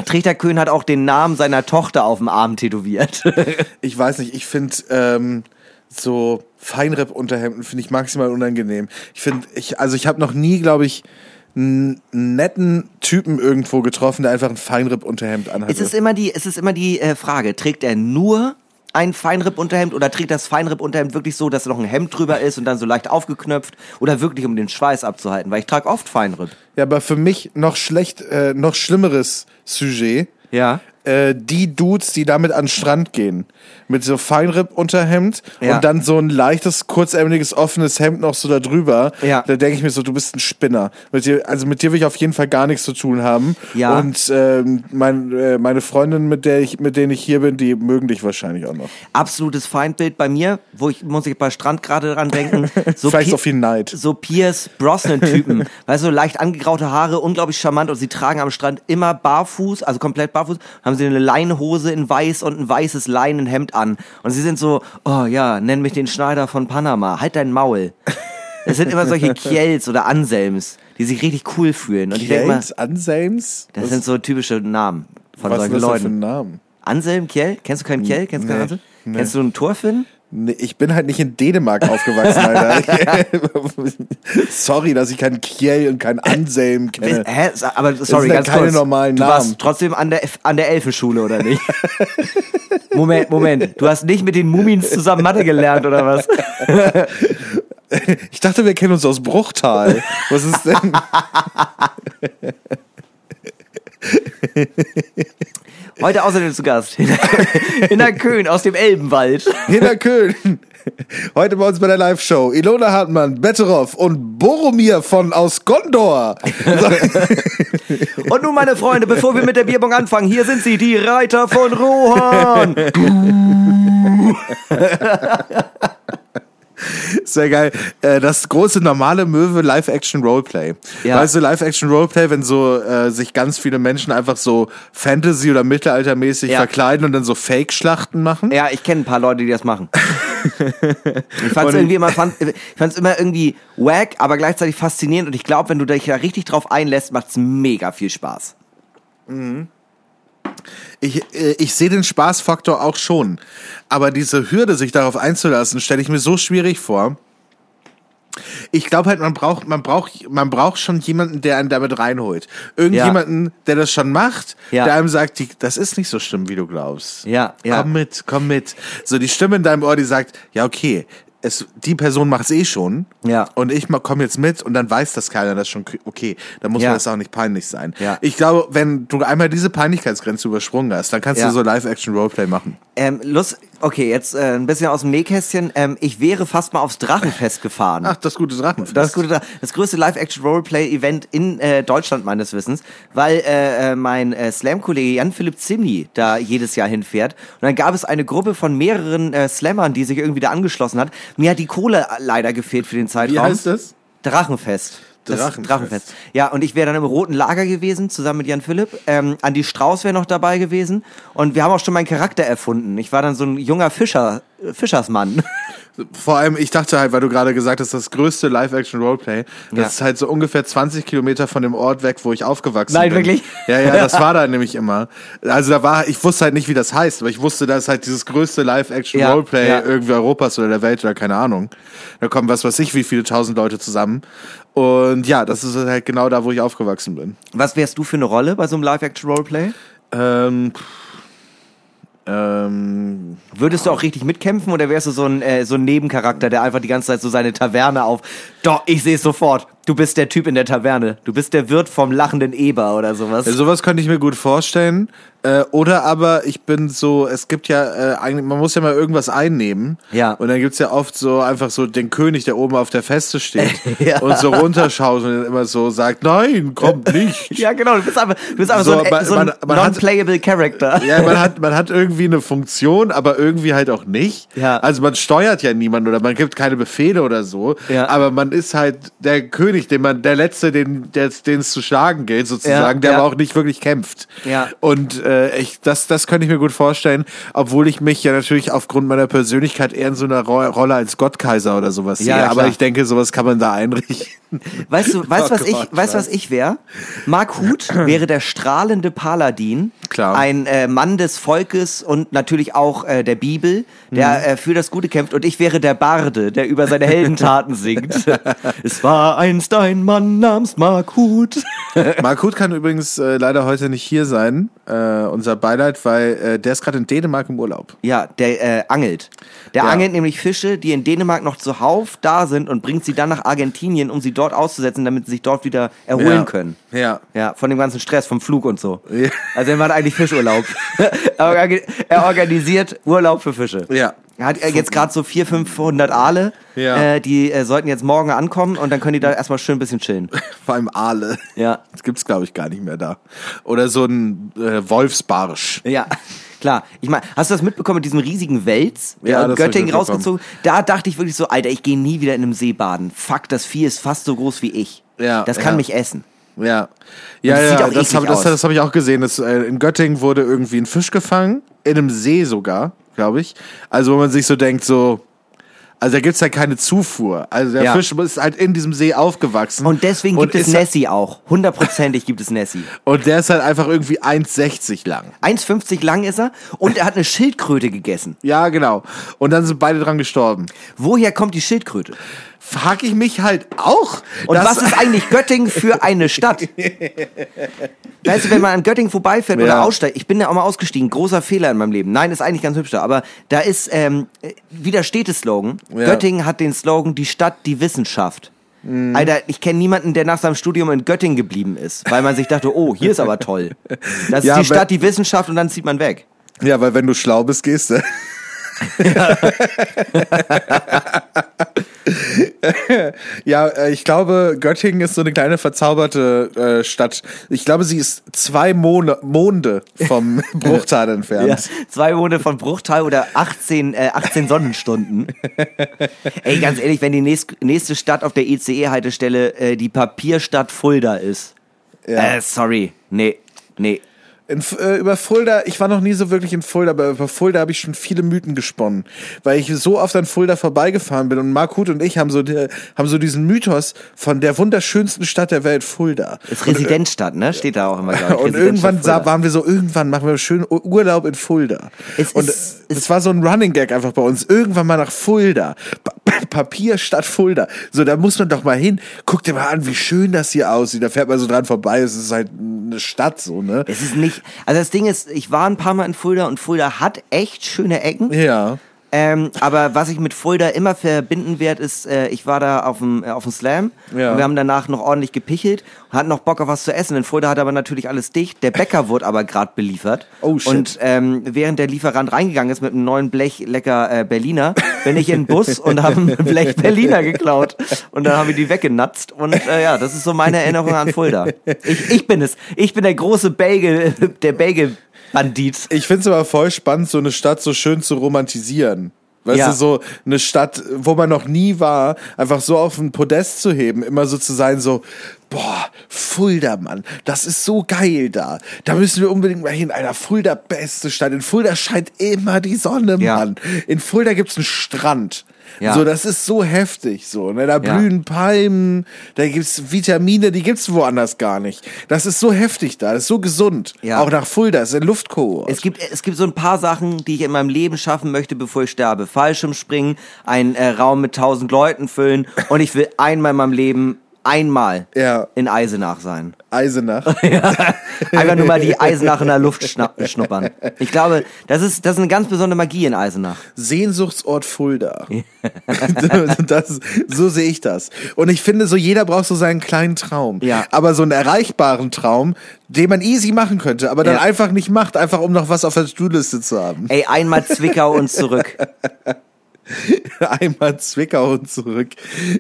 Treter Köhn hat auch den Namen seiner Tochter auf dem Arm tätowiert. ich weiß nicht, ich finde ähm, so Feinripp-Unterhemden finde ich maximal unangenehm. Ich finde, ich, also ich habe noch nie, glaube ich, einen netten Typen irgendwo getroffen, der einfach ein Feinripp-Unterhemd anhatte. es ist immer die, es ist immer die äh, Frage, trägt er nur ein Feinripp-Unterhemd oder trägt das Feinripp-Unterhemd wirklich so, dass noch ein Hemd drüber ist und dann so leicht aufgeknöpft oder wirklich um den Schweiß abzuhalten? Weil ich trage oft Feinripp. ja, aber für mich noch schlecht, äh, noch schlimmeres Sujet. Ja. Äh, die Dudes, die damit an den Strand gehen. Mit so Feinripp-Unterhemd Ja. und dann so ein leichtes, kurzärmeliges, offenes Hemd noch so da drüber. Ja. Da denke ich mir so, du bist ein Spinner. Mit dir, also mit dir will ich auf jeden Fall gar nichts zu tun haben. Ja. Und ähm, mein, äh, meine Freundin, mit der ich, mit denen ich hier bin, die mögen dich wahrscheinlich auch noch. Absolutes Feindbild bei mir, wo ich, muss ich bei Strand gerade dran denken. So Vielleicht Pi- so viel Neid. so Pierce Brosnan-Typen. weißt du, leicht angegraute Haare, unglaublich charmant und sie tragen am Strand immer barfuß, also komplett barfuß, haben sie eine Leinenhose in weiß und ein weißes Leinenhemd an. Und sie sind so, oh ja, nenn mich den Schneider von Panama, halt dein Maul. Es sind immer solche Kiels oder Anselms, die sich richtig cool fühlen. Und ich denke mal, Anselms? das sind so typische Namen von was solchen ist das denn für Leuten. ein Namen? Anselm, Kiel? Kennst du keinen Kiel? Kennst du keinen Nee, Anselm? nee. Kennst du einen Torfinn? Nee, ich bin halt nicht in Dänemark aufgewachsen, Alter. Sorry, dass ich keinen Kiel und keinen Anselm kenne. Hä? Aber sorry, sind ja ganz keine kurz. normalen du Namen. warst trotzdem an der, an der Elfenschule, oder nicht? Moment, Moment. Du hast nicht mit den Mumins zusammen Mathe gelernt, oder was? Ich dachte, wir kennen uns aus Bruchtal. Was ist denn? Heute außerdem zu Gast. In der Köhn aus dem Elbenwald. Hinterköln. Heute bei uns bei der Live-Show Ilona Hartmann, Betteroff und Boromir von aus Gondor. Und nun, meine Freunde, bevor wir mit der Bierbong anfangen, hier sind sie, die Reiter von Rohan. Sehr geil. Äh, Das große normale Möwe Live-Action-Roleplay. Ja. Weißt du, Live-Action-Roleplay, wenn so äh, sich ganz viele Menschen einfach so Fantasy- oder Mittelaltermäßig Ja. verkleiden und dann so Fake-Schlachten machen? Ja, ich kenne ein paar Leute, die das machen. Ich fand es irgendwie immer, fand, ich fand's immer irgendwie wack, aber gleichzeitig faszinierend. Und ich glaube, wenn du dich da richtig drauf einlässt, macht's mega viel Spaß. Ich, äh, ich sehe den Spaßfaktor auch schon. Aber diese Hürde, sich darauf einzulassen, stelle ich mir so schwierig vor. Ich glaube halt, man braucht, man braucht, man braucht schon jemanden, der einen damit reinholt. Irgendjemanden, der das schon macht, Ja. der einem sagt, die, das ist nicht so schlimm, wie du glaubst. Ja, ja. Komm mit, komm mit. So die Stimme in deinem Ohr, die sagt, ja okay, es, die Person macht's eh schon. Ja. Und ich komme jetzt mit und dann weiß das keiner, das ist schon okay. Dann muss Ja. mir das auch nicht peinlich sein. Ja. Ich glaube, wenn du einmal diese Peinlichkeitsgrenze übersprungen hast, dann kannst Ja. du so Live-Action-Roleplay machen. Ähm, Lust, okay, jetzt äh, ein bisschen aus dem Nähkästchen. Ähm, ich wäre fast mal aufs Drachenfest gefahren. Ach, das gute Drachenfest. Das, gute, das größte Live-Action-Roleplay-Event in äh, Deutschland meines Wissens, weil äh, äh, mein äh, Slam-Kollege Jan-Philipp Zimny da jedes Jahr hinfährt. Und dann gab es eine Gruppe von mehreren äh, Slammern, die sich irgendwie da angeschlossen hat. Mir hat die Kohle leider gefehlt für den Zeitraum. Wie heißt das? Drachenfest. Das Drachenfest. Drachenfest. Ja, und ich wäre dann im roten Lager gewesen, zusammen mit Jan Philipp. Ähm, Andi Strauß wäre noch dabei gewesen. Und wir haben auch schon meinen Charakter erfunden. Ich war dann so ein junger Fischer, Fischersmann. Vor allem, ich dachte halt, weil du gerade gesagt hast, das größte Live-Action-Roleplay, das Ja. ist halt so ungefähr 20 Kilometer von dem Ort weg, wo ich aufgewachsen Nein, bin. wirklich? Ja, ja, das war da nämlich immer. Also da war, ich wusste halt nicht, wie das heißt, aber ich wusste, da ist halt dieses größte Live-Action-Roleplay Ja, ja. irgendwie Europas oder der Welt oder keine Ahnung. Da kommen was weiß ich, wie viele tausend Leute zusammen. Und ja, das ist halt genau da, wo ich aufgewachsen bin. Was wärst du für eine Rolle bei so einem Live-Action-Roleplay? Ähm, pff, ähm, Würdest du auch richtig mitkämpfen oder wärst du so ein, äh, so ein Nebencharakter, der einfach die ganze Zeit so seine Taverne auf. Doch, ich sehe es sofort. Du bist der Typ in der Taverne. Du bist der Wirt vom lachenden Eber oder sowas. Ja, sowas könnte ich mir gut vorstellen. Äh, oder aber ich bin so, es gibt ja äh, eigentlich, man muss ja mal irgendwas einnehmen. Ja. Und dann gibt's ja oft so einfach so den König, der oben auf der Feste steht Ja. und so runterschaut und immer so sagt, nein, kommt nicht. ja, genau. Du bist einfach, du bist einfach so, So, ein, so ein non-playable Character. Ja, man hat, man hat irgendwie eine Funktion, aber irgendwie halt auch nicht. Ja. Also man steuert ja niemanden oder man gibt keine Befehle oder so. Ja. Aber man ist halt der König, den man, der Letzte, den es zu schlagen gilt, sozusagen, Ja, der ja. aber auch nicht wirklich kämpft. Ja. Und äh, ich, das, das könnte ich mir gut vorstellen, obwohl ich mich ja natürlich aufgrund meiner Persönlichkeit eher in so einer Ro Rolle als Gottkaiser oder sowas Ja, sehe. Aber ich denke, sowas kann man da einrichten. Weißt du, weißt, Oh was ich, Gott, weißt, was ich wäre? Mark Huth wäre der strahlende Paladin. Klar. Ein äh, Mann des Volkes und natürlich auch äh, der Bibel, der Mhm. äh, für das Gute kämpft. Und ich wäre der Barde, der über seine Heldentaten singt. es war einst ein Mann namens Mark Huth. Mark Huth kann übrigens äh, leider heute nicht hier sein, äh, unser Beileid, weil äh, der ist gerade in Dänemark im Urlaub. Ja, der äh, angelt. Der Ja. angelt nämlich Fische, die in Dänemark noch zuhauf da sind und bringt sie dann nach Argentinien, um sie dort auszusetzen, damit sie sich dort wieder erholen Ja. können. Ja. Ja, von dem ganzen Stress, vom Flug und so. Ja. Also er macht eigentlich Fischurlaub. er orga- er organisiert Urlaub für Fische. Ja. Er hat äh, jetzt gerade so 400, 500 Aale. Ja. Äh, die äh, sollten jetzt morgen ankommen und dann können die da erstmal schön ein bisschen chillen. Vor allem Aale. Ja. Das gibt's, glaube ich, gar nicht mehr da. Oder so ein äh, Wolfsbarsch. Ja, klar. Ich meine, hast du das mitbekommen mit diesem riesigen Wels, der Ja, in hab ich Göttingen rausgezogen? Da dachte ich wirklich so, Alter, ich gehe nie wieder in einem See baden. Fuck, das Vieh ist fast so groß wie ich. Ja, Das kann ja. mich essen. Ja. Ja, das ja, auch das habe das, das hab ich auch gesehen. Das, äh, in Göttingen wurde irgendwie ein Fisch gefangen, in einem See sogar, glaube ich. Also wo man sich so denkt, so, also da gibt's ja keine Zufuhr. Also der Ja. Fisch ist halt in diesem See aufgewachsen. Und deswegen gibt es ist, Nessie auch. Hundertprozentig gibt es Nessie. Und der ist halt einfach irgendwie 1,60 lang. 1,50 lang ist er und er hat eine Schildkröte gegessen. Ja, genau. Und dann sind beide dran gestorben. Woher kommt die Schildkröte? Frag ich mich halt auch. Und was ist eigentlich Göttingen für eine Stadt? Weißt du, wenn man an Göttingen vorbeifährt oder Ja. aussteigt, ich bin ja auch mal ausgestiegen, großer Fehler in meinem Leben. Nein, ist eigentlich ganz hübsch da, aber da ist ähm, äh, wieder Städteslogan. Ja. Göttingen hat den Slogan, die Stadt, die Wissenschaft. Mhm. Alter, ich kenne niemanden, der nach seinem Studium in Göttingen geblieben ist, weil man sich dachte, oh, hier ist aber toll. Das ist Ja, die aber- Stadt, die Wissenschaft und dann zieht man weg. Ja, weil wenn du schlau bist, gehst du. Ja, äh, ich glaube, Göttingen ist so eine kleine verzauberte äh, Stadt. Ich glaube, sie ist zwei Mone Monde vom Bruchtal entfernt. Ja, zwei Monate von Bruchtal oder 18, äh, 18 Sonnenstunden. Ey, ganz ehrlich, wenn die nächst, nächste Stadt auf der ICE-Haltestelle äh, die Papierstadt Fulda ist. Ja. Äh, sorry. Nee, nee. In, äh, über Fulda, ich war noch nie so wirklich in Fulda, aber über Fulda habe ich schon viele Mythen gesponnen, weil ich so oft an Fulda vorbeigefahren bin und Mark Huth und ich haben so, die, haben so diesen Mythos von der wunderschönsten Stadt der Welt, Fulda. Ist Residenzstadt, ne? Steht da auch immer, glaube ich. Und irgendwann Fulda. sa- waren wir so, irgendwann machen wir schön U- Urlaub in Fulda. Es und ist- es das war so ein Running Gag einfach bei uns. Irgendwann mal nach Fulda. Pa Papier statt Fulda. So, da muss man doch mal hin. Guck dir mal an, wie schön das hier aussieht. Da fährt man so dran vorbei. Es ist halt eine Stadt so, ne? Es ist nicht, also das Ding ist, ich war ein paar Mal in Fulda und Fulda hat echt schöne Ecken. Ja. Ähm, aber was ich mit Fulda immer verbinden werde, ist, äh, ich war da auf dem, äh, auf dem Slam Ja. und wir haben danach noch ordentlich gepichelt und hatten noch Bock auf was zu essen. In Fulda hat aber natürlich alles dicht. Der Bäcker wurde aber gerade beliefert. Oh, shit. Und ähm, während der Lieferant reingegangen ist mit einem neuen Blech lecker äh, Berliner, bin ich in den Bus und habe ein Blech Berliner geklaut. Und dann haben wir die weggenatzt. Und äh, ja, das ist so meine Erinnerung an Fulda. Ich, ich bin es. Ich bin der große Bagel, der Bagel-Bandit. Ich finde es aber voll spannend, so eine Stadt so schön zu romantisieren. Weißt Ja. du, so eine Stadt, wo man noch nie war, einfach so auf ein Podest zu heben, immer so zu sein, so, boah, Fulda, Mann, das ist so geil da. Da müssen wir unbedingt mal hin. Alter, Fulda, beste Stadt. In Fulda scheint immer die Sonne, Ja. Mann. In Fulda gibt's einen Strand. Ja. So, das ist so heftig, so, ne? Da Ja. blühen Palmen, da gibt's Vitamine, die gibt's woanders gar nicht. Das ist so heftig da, das ist so gesund. Ja. Auch nach Fulda, das ist ein Luftkohort. Es gibt, es gibt so ein paar Sachen, die ich in meinem Leben schaffen möchte, bevor ich sterbe. Fallschirmspringen, einen äh, Raum mit tausend Leuten füllen und ich will einmal in meinem Leben einmal Ja. in Eisenach sein. Eisenach. Einfach nur mal die Eisenach in der Luft schnuppern. Ich glaube, das ist, das ist eine ganz besondere Magie in Eisenach. Sehnsuchtsort Fulda. das, so sehe ich das. Und ich finde, so jeder braucht so seinen kleinen Traum. Ja. Aber so einen erreichbaren Traum, den man easy machen könnte, aber dann Ja. einfach nicht macht, einfach um noch was auf der To-Do-Liste zu haben. Ey, einmal Zwickau und zurück. Einmal Zwickau und zurück.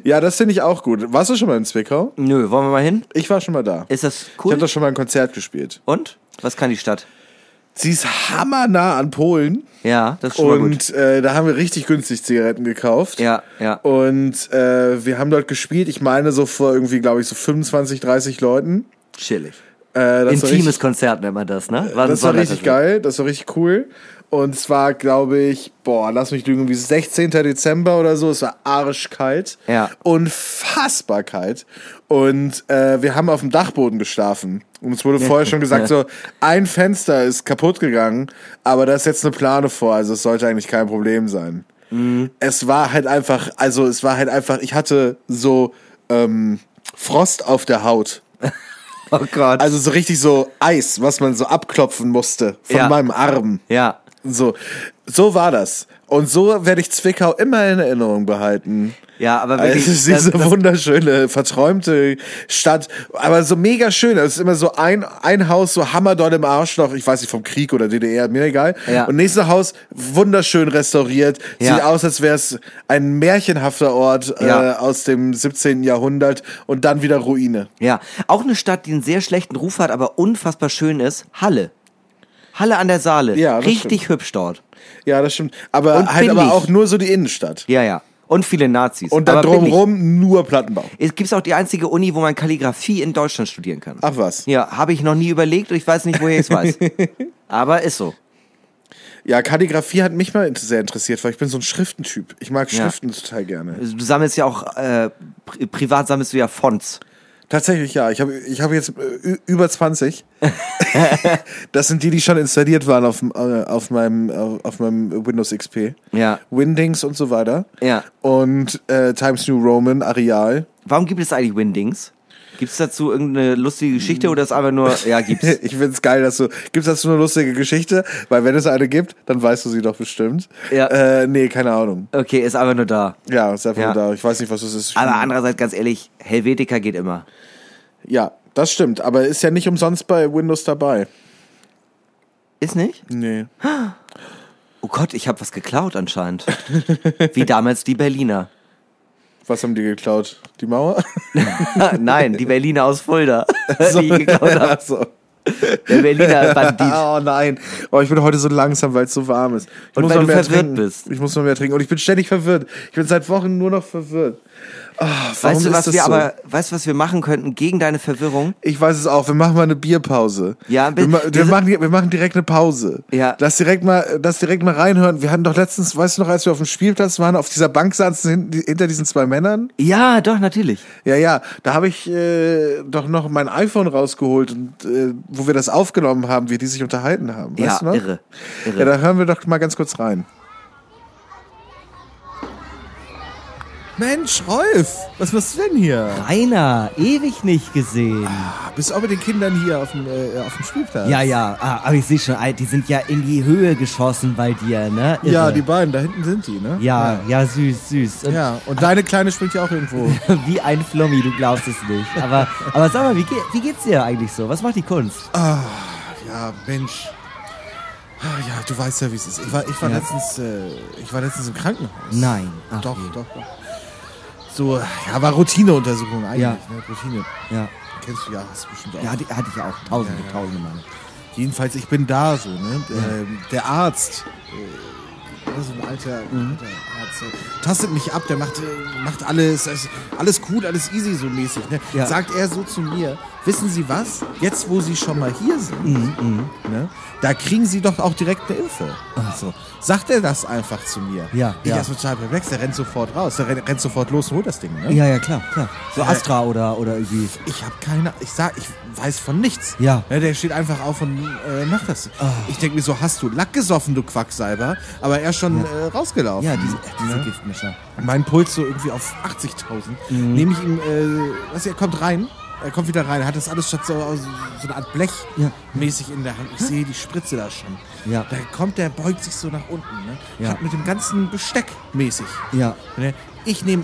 Ja, das finde ich auch gut. Warst du schon mal in Zwickau? Nö, wollen wir mal hin? Ich war schon mal da. Ist das Ich cool? habe da schon mal ein Konzert gespielt. und? Was kann die Stadt? Sie ist hammernah an Polen. Ja, das ist schon. Und äh, da haben wir richtig günstig Zigaretten gekauft. Ja, ja. Und äh, wir haben dort gespielt, ich meine so vor irgendwie, glaube ich, so 25, 30 Leuten. Chillig. Äh, Intimes richtig, Konzert nennt man das, ne? War das war richtig geil, das war richtig cool. Und es war, glaube ich, boah, lass mich lügen, wie 16. Dezember oder so. Es war arschkalt. Ja. Unfassbar kalt. Und äh, wir haben auf dem Dachboden geschlafen. Und es wurde vorher schon gesagt, so ein Fenster ist kaputt gegangen, aber da ist jetzt eine Plane vor, also es sollte eigentlich kein Problem sein. Mhm. Es war halt einfach, also es war halt einfach, ich hatte so ähm, Frost auf der Haut. Oh Gott. Also so richtig so Eis, was man so abklopfen musste von Ja. meinem Arm. ja. So, so war das. Und so werde ich Zwickau immer in Erinnerung behalten. Ja, aber Also wirklich. es ist das- diese das- wunderschöne, verträumte Stadt, aber so mega schön. Es ist immer so ein, ein Haus, so hammerdoll im Arschloch, ich weiß nicht, vom Krieg oder DDR, mir egal. Ja. Und nächstes Haus, wunderschön restauriert. Ja. Sieht aus, als wäre es ein märchenhafter Ort Ja. äh, aus dem 17. Jahrhundert und dann wieder Ruine. Ja, auch eine Stadt, die einen sehr schlechten Ruf hat, aber unfassbar schön ist, Halle. Halle an der Saale. Ja, Richtig stimmt. hübsch dort. Ja, das stimmt. Aber Und halt aber auch nur so die Innenstadt. Ja, ja. Und viele Nazis. Und dann aber drumherum nur Plattenbau. Es gibt auch die einzige Uni, wo man Kalligrafie in Deutschland studieren kann. Ach was. Ja, habe ich noch nie überlegt und ich weiß nicht, woher ich es weiß. aber ist so. Ja, Kalligrafie hat mich mal sehr interessiert, weil ich bin so ein Schriftentyp. Ich mag Ja. Schriften total gerne. Du sammelst ja auch, äh, pri privat sammelst du ja Fonts. Tatsächlich ja. Ich habe ich hab jetzt äh, über 20. das sind die, die schon installiert waren auf, äh, auf, meinem, auf, auf meinem Windows XP. Ja. Windings und so weiter. Ja. Und äh, Times New Roman, Areal. Warum gibt es eigentlich Windings? Gibt es dazu irgendeine lustige Geschichte oder ist einfach nur, ja, gibt's. Ich find's geil, dass du. Gibt's dazu eine lustige Geschichte? Weil wenn es eine gibt, dann weißt du sie doch bestimmt. Ja. Äh, nee, keine Ahnung. Okay, ist einfach nur da. Ja, ist einfach Ja. nur da. Ich weiß nicht, was das ist. Aber andererseits, ganz ehrlich, Helvetica geht immer. Ja, das stimmt. Aber ist ja nicht umsonst bei Windows dabei. Ist nicht? Nee. Oh Gott, ich habe was geklaut anscheinend. Wie damals die Berliner. Was haben die geklaut? Die Mauer? Nein, die Berliner aus Fulda, So. die geklaut habe. Ach so. Der Berliner Bandit. Oh nein. Oh, ich bin heute so langsam, weil es so warm ist. Ich Und muss weil du mehr verwirrt trinken. bist. Ich muss noch mehr trinken. Und ich bin ständig verwirrt. Ich bin seit Wochen nur noch verwirrt. Oh, Weißt du, was wir so? aber, weißt du, was wir machen könnten gegen deine Verwirrung? Ich weiß es auch. Wir machen mal eine Bierpause. Ja, wir, wir- wir machen, wir machen direkt eine Pause. Ja. Lass direkt mal, lass direkt mal reinhören. Wir hatten doch letztens, weißt du noch, als wir auf dem Spielplatz waren, auf dieser Bank saßen hinter diesen zwei Männern. Ja, doch, natürlich. Ja, ja, da habe ich äh, doch noch mein iPhone rausgeholt und äh, wo wir das aufgenommen haben, wie die sich unterhalten haben. Weißt Ja, du noch? irre. irre. Ja, da hören wir doch mal ganz kurz rein. Mensch, Rolf, was machst du denn hier? Rainer, ewig nicht gesehen. Ah, Bist du auch mit den Kindern hier auf dem, äh, auf dem Spielplatz? Ja, ja, ah, aber ich sehe schon, Alter, die sind ja in die Höhe geschossen bei dir, ne? Irre. Ja, die beiden, da hinten sind die, ne? Ja, ja, süß, süß. Und Ja, und deine Kleine spielt ja auch irgendwo. Wie ein Flummi, du glaubst es nicht. Aber, aber sag mal, wie, geht, wie geht's dir eigentlich so? Was macht die Kunst? Ah, ja, Mensch. Ah, Ja, du weißt ja, wie es ist. Ich war, ich war Ja. letztens, äh, ich war letztens im Krankenhaus. Nein. Ach, Doch, je. doch, doch. So, ja, war Routineuntersuchung eigentlich, Ja. ne? Routine. Ja, Kennst du ja, hast du bestimmt auch. ja hatte, hatte ich auch. Tausende, Ja, ja. tausende Mal. Jedenfalls, ich bin da so, ne? Ähm, der Arzt, äh, so ein alter, Mhm. alter Arzt, tastet mich ab, der macht, äh, macht alles, alles, alles gut, alles easy so mäßig, ne? Ja. Sagt er so zu mir, wissen Sie was? Jetzt, wo Sie schon mal hier sind, Mhm, ne? Da kriegen Sie doch auch direkt eine Impfe. So. Sagt er das einfach zu mir? Ja, Ich ja. erst total perplex, der rennt sofort raus, der rennt, rennt sofort los und holt das Ding, ne? Ja, ja, klar, klar. So Astra oder, oder irgendwie. Ich habe keine, ich sag, ich weiß von nichts. Ja. Ah. der steht einfach auf und äh, macht das. Ich denke mir so, hast du Lack gesoffen, du Quacksalber? Aber er ist schon äh, rausgelaufen. Ja, diese, diese Giftmischer. Mein Puls so irgendwie auf 80.000. Mhm. Nehme ich ihm, äh, was er kommt rein. Er kommt wieder rein, hat das alles statt so, so eine Art Blech Ja. mäßig in der Hand. Ich sehe die Spritze da schon. Ja. Da kommt der, beugt sich so nach unten. Ne? Ja. Hat mit dem ganzen Besteck mäßig. Ja. Ne? Ich nehme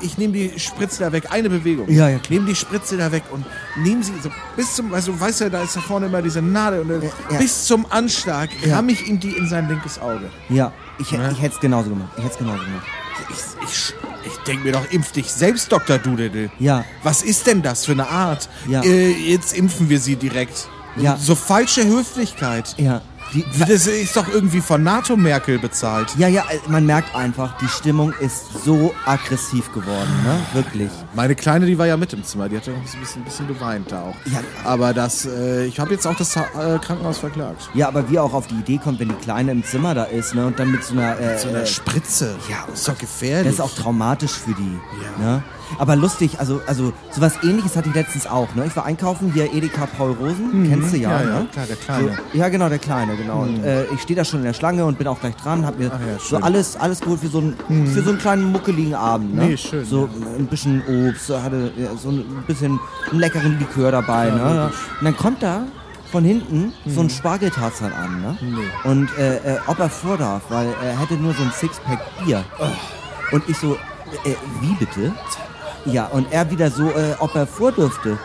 ich nehm die Spritze da weg, eine Bewegung. Ja, ja. Nehme die Spritze da weg und nehme sie so bis zum, also du weißt ja, da ist da vorne immer diese Nadel und dann ja. bis zum Anschlag Ja. ramme ich ihm die in sein linkes Auge. Ja, ich, hätt- Ne? ich hätte es genauso gemacht. Ich hätte es genauso gemacht. Ich, ich, ich denke mir doch, impf dich selbst, Dr. Doodle. Ja. Was ist denn das für eine Art? Ja. Äh, jetzt impfen wir sie direkt. Ja. So falsche Höflichkeit. Ja. Die, Das ist doch irgendwie von NATO Merkel bezahlt. ja, ja, man merkt einfach, die Stimmung ist so aggressiv geworden, ne? Wirklich. Meine Kleine, die war ja mit im Zimmer, die hat ja ein bisschen, ein bisschen geweint da auch. Ja. Aber das, äh, ich habe jetzt auch das äh, Krankenhaus verklagt. Ja, aber wie auch auf die Idee kommt, wenn die Kleine im Zimmer da ist, ne? Und dann mit so einer. Äh, So eine äh, Spritze. ja, ist doch gefährlich. Das ist auch traumatisch für die. Ja. Ne? Aber lustig, also, also sowas ähnliches hatte ich letztens auch. Ne? Ich war einkaufen, hier Edeka Paul Rosen, kennst du ja, Mhm. Ja, ja, ne? klar, der Kleine. Mhm. So, ja, genau, der Kleine, genau. Und äh, ich stehe da schon in der Schlange und bin auch gleich dran, hab mir ja, so. Mhm. alles, alles geholt für so, einen, für so einen kleinen muckeligen Abend. Ne? Nee, schön, So ein bisschen Obst, so hatte ja, so ein bisschen einen leckeren Likör dabei. ne? Und dann kommt da von hinten so Mhm. ein Spargeltarzan an. Ne? Und äh, äh, ob er vor darf, weil er hätte nur so ein Sixpack Bier. Und ich so, äh, wie bitte? Ja, und er wieder so, äh, ob er vor dürfte.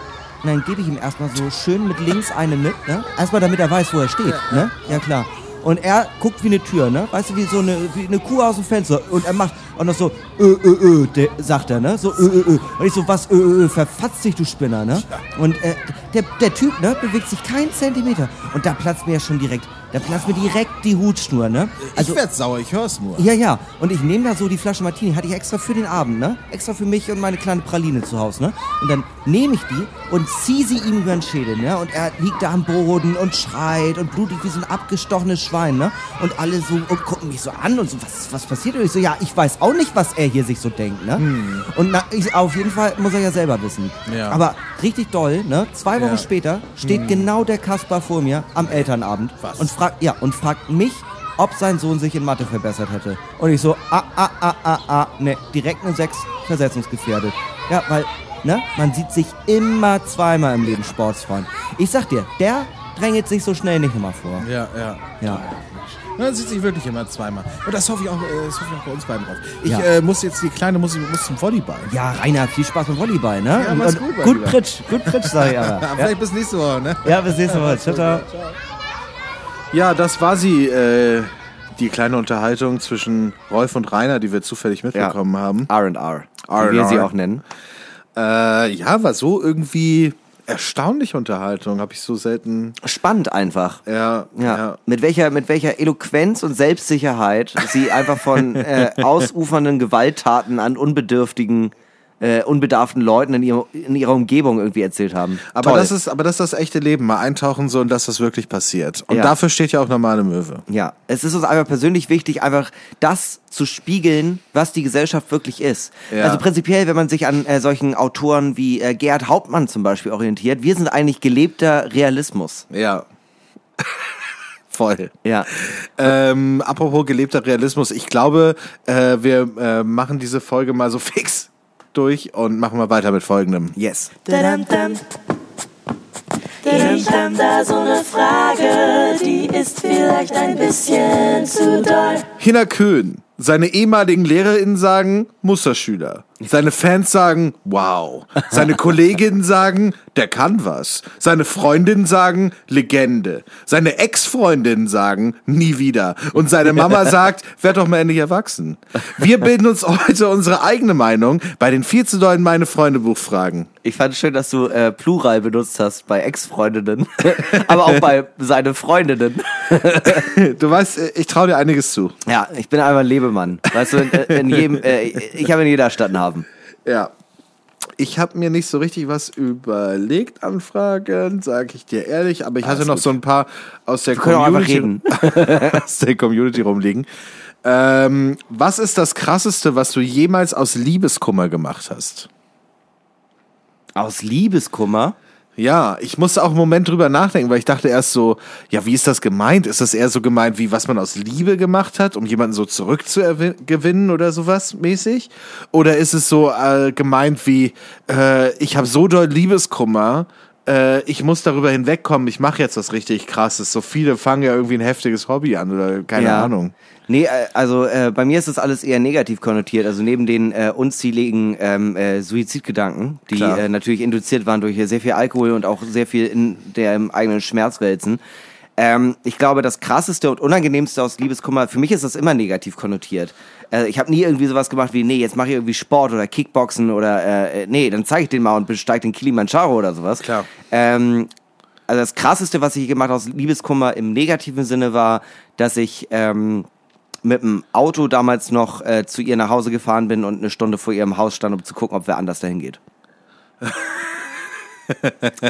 Und dann gebe ich ihm erstmal so schön mit links eine mit, ne? Erstmal damit er weiß, wo er steht, ne? Ja, klar. Und er guckt wie eine Tür, ne? Weißt du, wie so eine, wie eine Kuh aus dem Fenster. Und er macht auch noch so, ö, ö, ö, sagt er, ne? So, ö, ö, ö. Und ich so, was, ö, ö, ö, verfatzt dich, du Spinner, ne? Und äh, der, der Typ, ne, bewegt sich keinen Zentimeter. Und da platzt mir ja schon direkt, da platzt mir direkt die Hutschnur, ne? ich werd sauer, ich hör's nur. Ja, ja. Und ich nehme da so die Flasche Martini, hatte ich extra für den Abend, ne? Extra für mich und meine kleine Praline zu Hause, ne? Und dann nehme ich die und ziehe sie ihm über den Schädel, ne? Und er liegt da am Boden und schreit und blutig wie so ein abgestochenes Schwein, ne? Und alle so und gucken mich so an und so, was, was passiert? Und ich so, ja, ich weiß auch nicht, was er hier sich so denkt, ne? Und na, ich, auf jeden Fall muss er ja selber wissen. Ja. Aber richtig doll, ne? Zwei Wochen Ja. später steht genau der Kaspar vor mir am Elternabend Was? und fragt, ja, und fragt mich, ob sein Sohn sich in Mathe verbessert hätte. Und ich so, ah, ah, ah, ah, ah, ne, direkt eine 6 versetzungsgefährdet. Ja, weil, ne, man sieht sich immer zweimal im Leben Sportsfreund. Ich sag dir, der drängelt sich so schnell nicht nochmal vor. Ja, ja. Ja. Man sieht sich wirklich immer zweimal. Und das hoffe ich auch, äh, das hoffe ich auch bei uns beiden drauf. Ich Ja. äh, muss jetzt, die Kleine muss, muss zum Volleyball. Ja, Rainer, viel Spaß beim Volleyball, ne? Ja, mach's gut, mein gut. Pritsch, gut Pritsch, sag ich aber. Ja, vielleicht bis nächste Woche, ne? ja bis nächste Woche. Ciao, ciao. Ja, das war sie, äh, die kleine Unterhaltung zwischen Rolf und Rainer, die wir zufällig mitbekommen haben. R&R, R&R. wie wir sie auch nennen. Äh, ja, war so irgendwie erstaunliche Unterhaltung. Habe ich so selten. Spannend einfach. Ja, Ja. ja. Mit welcher, mit welcher Eloquenz und Selbstsicherheit sie einfach von äh, ausufernden Gewalttaten an unbedürftigen, äh, unbedarften Leuten in, ihrer in ihrer Umgebung irgendwie erzählt haben. Aber Toll. das ist, aber das ist das echte Leben. Mal eintauchen so und dass das wirklich passiert. Und Ja. dafür steht ja auch normale Möwe. Ja, es ist uns einfach persönlich wichtig, einfach das zu spiegeln, was die Gesellschaft wirklich ist. Ja. Also prinzipiell, wenn man sich an äh, solchen Autoren wie äh, Gerhard Hauptmann zum Beispiel orientiert, wir sind eigentlich gelebter Realismus. Ja. Voll. Ja. Ähm, apropos gelebter Realismus, ich glaube, äh, wir äh, machen diese Folge mal so fix durch und machen mal weiter mit folgendem. Yes. Ich hab da so eine Frage, die ist vielleicht ein bisschen zu doll. Hinner Köhn. Seine ehemaligen LehrerInnen sagen Musterschüler. Seine Fans sagen wow. Seine Kolleginnen sagen, der kann was. Seine Freundinnen sagen Legende. Seine Ex-Freundinnen sagen nie wieder. Und seine Mama sagt, werd doch mal endlich erwachsen. Wir bilden uns heute unsere eigene Meinung bei den viel zu dollen Meine Freunde Buchfragen. Ich fand schön, dass du äh, Plural benutzt hast bei Ex-Freundinnen, aber auch bei seine Freundinnen. Du weißt, ich traue dir einiges zu. Ja, ich bin einfach ein Lebemann. Weißt du, in, in jedem, äh, ich habe in jeder Stadt einen Hafen. Ja. Ich habe mir nicht so richtig was überlegt an Fragen, sage ich dir ehrlich, aber ich hatte noch so ein paar aus der Community, aus der Community rumliegen. Ähm, was ist das krasseste, was du jemals aus Liebeskummer gemacht hast? Aus Liebeskummer? Ja, ich musste auch einen Moment drüber nachdenken, weil ich dachte erst so, ja, wie ist das gemeint? Ist das eher so gemeint, wie was man aus Liebe gemacht hat, um jemanden so zurückzugewinnen oder sowas mäßig? Oder ist es so äh, gemeint wie, äh, ich habe so doll Liebeskummer, äh, ich muss darüber hinwegkommen, ich mache jetzt was richtig krasses. So viele fangen ja irgendwie ein heftiges Hobby an oder keine Ja. Ahnung. Nee, äh, also äh, bei mir ist das alles eher negativ konnotiert. Also neben den äh, unzähligen ähm, äh, Suizidgedanken, die Klar. äh, natürlich induziert waren durch sehr viel Alkohol und auch sehr viel in der eigenen Schmerzwälzen. Ähm, ich glaube, das krasseste und unangenehmste aus Liebeskummer, für mich ist das immer negativ konnotiert. Äh, ich habe nie irgendwie sowas gemacht wie, nee, jetzt mache ich irgendwie Sport oder Kickboxen oder, äh, äh, nee, dann zeige ich den mal und besteige den Kilimanjaro oder sowas. Klar. Ähm, also das krasseste, was ich gemacht aus Liebeskummer im negativen Sinne war, dass ich ähm, mit dem Auto damals noch äh, zu ihr nach Hause gefahren bin und eine Stunde vor ihrem Haus stand, um zu gucken, ob wer anders dahin geht.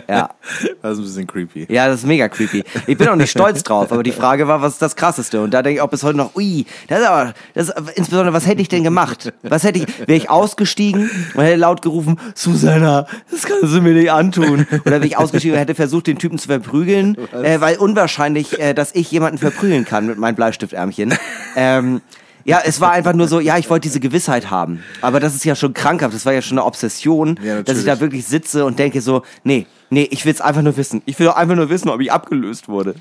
ja. Das ist ein bisschen creepy. ja, das ist mega creepy. Ich bin auch nicht stolz drauf, aber die Frage war, was ist das Krasseste? Und da denke ich auch bis heute noch, ui, das ist aber, das ist, insbesondere, was hätte ich denn gemacht? Was hätte ich, wäre ich ausgestiegen und hätte laut gerufen, Susanna, das kannst du mir nicht antun. Oder wäre ich ausgestiegen und hätte versucht, den Typen zu verprügeln, äh, weil unwahrscheinlich, äh, dass ich jemanden verprügeln kann mit meinem Bleistiftärmchen. Ähm, ja, es war einfach nur so, ja, ich wollte diese Gewissheit haben. Aber das ist ja schon krankhaft, das war ja schon eine Obsession, Ja, dass ich da wirklich sitze und denke so, nee, nee, ich will es einfach nur wissen. Ich will doch einfach nur wissen, ob ich abgelöst wurde.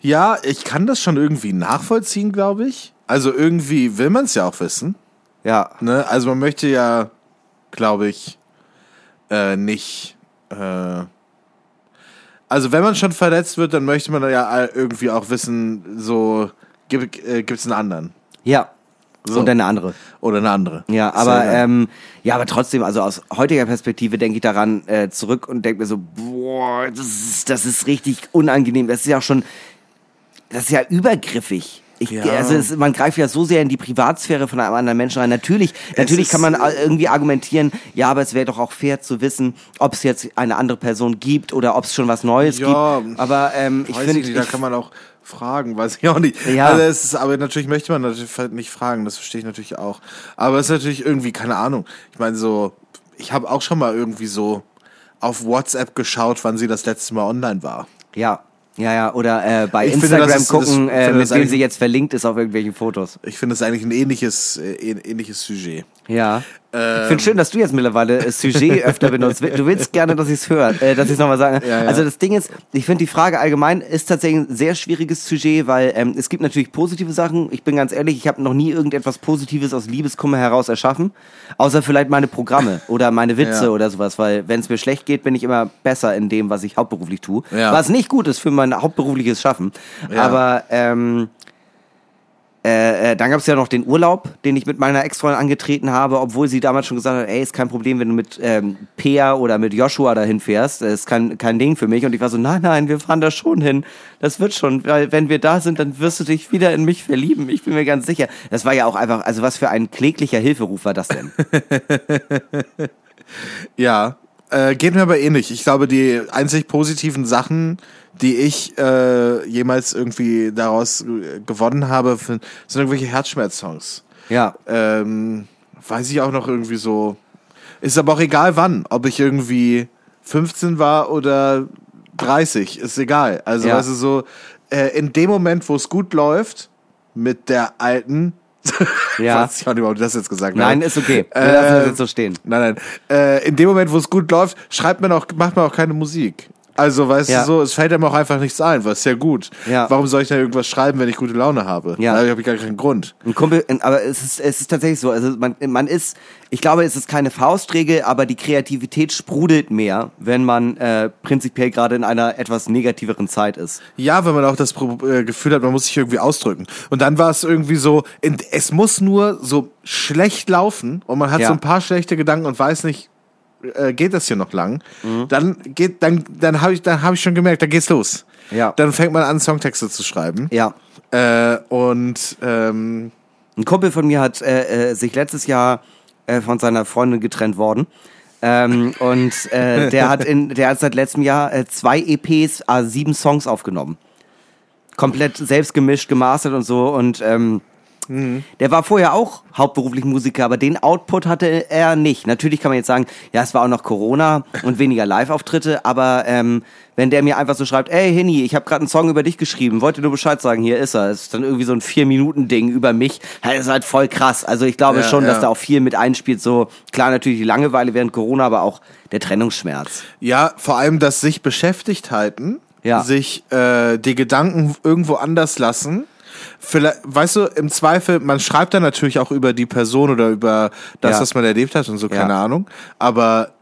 Ja, ich kann das schon irgendwie nachvollziehen, glaube ich. Also irgendwie will man es ja auch wissen. Ja, Ne? Also man möchte ja, glaube ich, äh, nicht. Äh, also wenn man schon verletzt wird, dann möchte man ja irgendwie auch wissen, so gibt es einen anderen ja. So. Und eine andere. oder eine andere. Ja, aber ähm, ja, aber trotzdem, also aus heutiger Perspektive denke ich daran äh, zurück und denke mir so, boah, das ist, das ist richtig unangenehm. Das ist ja auch schon, das ist ja übergriffig. Ich, Ja. Also es, man greift ja so sehr in die Privatsphäre von einem anderen Menschen rein. Natürlich, natürlich kann man a- irgendwie argumentieren, ja, aber es wäre doch auch fair zu wissen, ob es jetzt eine andere Person gibt oder ob es schon was Neues Ja, gibt. Aber ähm, ich finde, da kann man auch fragen, weiß ich auch nicht. Ja. Also es ist, aber natürlich möchte man natürlich nicht fragen, das verstehe ich natürlich auch. Aber es ist natürlich irgendwie, keine Ahnung. Ich meine, so, ich habe auch schon mal irgendwie so auf WhatsApp geschaut, wann sie das letzte Mal online war. ja, ja, ja, oder äh, bei Ich finde, Instagram das ist- das- gucken, äh, finde, mit das wem sie jetzt verlinkt ist auf irgendwelchen Fotos. Ich finde es eigentlich ein ähnliches, äh, ähn- ähnliches Sujet. Ja. Ähm. ich finde schön, dass du jetzt mittlerweile das Sujet öfter benutzt. Du willst gerne, dass ich es höre, äh, dass ich es nochmal sage. Ja, ja. Also das Ding ist, ich finde die Frage allgemein ist tatsächlich ein sehr schwieriges Sujet, weil ähm, es gibt natürlich positive Sachen. Ich bin ganz ehrlich, ich habe noch nie irgendetwas Positives aus Liebeskummer heraus erschaffen, außer vielleicht meine Programme oder meine Witze Ja. oder sowas, weil wenn es mir schlecht geht, bin ich immer besser in dem, was ich hauptberuflich tue. Was nicht gut ist für mein hauptberufliches Schaffen. Aber ähm, Äh, äh, dann gab es ja noch den Urlaub, den ich mit meiner Ex-Freundin angetreten habe, obwohl sie damals schon gesagt hat, ey, ist kein Problem, wenn du mit ähm, Peer oder mit Joshua dahin fährst, das ist kein, kein Ding für mich. Und ich war so, nein, nein, wir fahren da schon hin. Das wird schon, weil wenn wir da sind, dann wirst du dich wieder in mich verlieben. Ich bin mir ganz sicher. Das war ja auch einfach, also was für ein kläglicher Hilferuf war das denn? Ja, äh, geht mir aber ähnlich. Ich glaube, die einzig positiven Sachen, die ich äh, jemals irgendwie daraus äh, gewonnen habe, sind irgendwelche Herzschmerz-Songs. ja. Ähm, weiß ich auch noch irgendwie so. Ist aber auch egal wann, ob ich irgendwie 15 war oder 30, ist egal. Also, Ja. du, so, äh, in dem Moment, wo es gut läuft, mit der alten, Ja. weiß ich auch nicht, warum du das jetzt gesagt Nein, hast. ist okay. Wir lassen das Äh, jetzt so stehen. Nein, nein. Äh, in dem Moment, wo es gut läuft, schreibt man auch, macht man auch keine Musik. Also, weißt Ja. du so, es fällt einem auch einfach nichts ein, was ist ja gut. Ja. Warum soll ich denn irgendwas schreiben, wenn ich gute Laune habe? Ja. Da habe ich gar keinen Grund. Ein Kumpel, aber es ist, es ist tatsächlich so. Also man, man ist, ich glaube, es ist keine Faustregel, aber die Kreativität sprudelt mehr, wenn man äh, prinzipiell gerade in einer etwas negativeren Zeit ist. Ja, wenn man auch das Pro äh, Gefühl hat, man muss sich irgendwie ausdrücken. Und dann war es irgendwie so, es muss nur so schlecht laufen und man hat Ja. so ein paar schlechte Gedanken und weiß nicht, äh, geht das hier noch lang? Mhm. Dann geht, dann, dann habe ich, dann habe ich schon gemerkt, da geht's los. Ja. Dann fängt man an, Songtexte zu schreiben. Ja. Äh, und ähm, Ein Kumpel von mir hat äh, äh, sich letztes Jahr äh, von seiner Freundin getrennt worden. Ähm, und äh, der hat in, der hat seit letztem Jahr zwei EPs, äh, sieben Songs aufgenommen. Komplett selbst gemischt, gemastert und so. Und ähm, der war vorher auch hauptberuflich Musiker, aber den Output hatte er nicht. Natürlich kann man jetzt sagen, ja, es war auch noch Corona und weniger Live-Auftritte, aber ähm, wenn der mir einfach so schreibt, ey Henny, ich habe gerade einen Song über dich geschrieben, wollte nur Bescheid sagen, hier ist er. Es ist dann irgendwie so ein Vier-Minuten-Ding über mich. Das ist halt voll krass. Also ich glaube Ja, schon, dass ja. da auch viel mit einspielt. So klar natürlich die Langeweile während Corona, aber auch der Trennungsschmerz. ja, vor allem das sich beschäftigt halten, Ja. sich äh, die Gedanken irgendwo anders lassen. Vielleicht, weißt du, im Zweifel, man schreibt dann natürlich auch über die Person oder über das, Ja. was man erlebt hat und so, Ja. keine Ahnung. Aber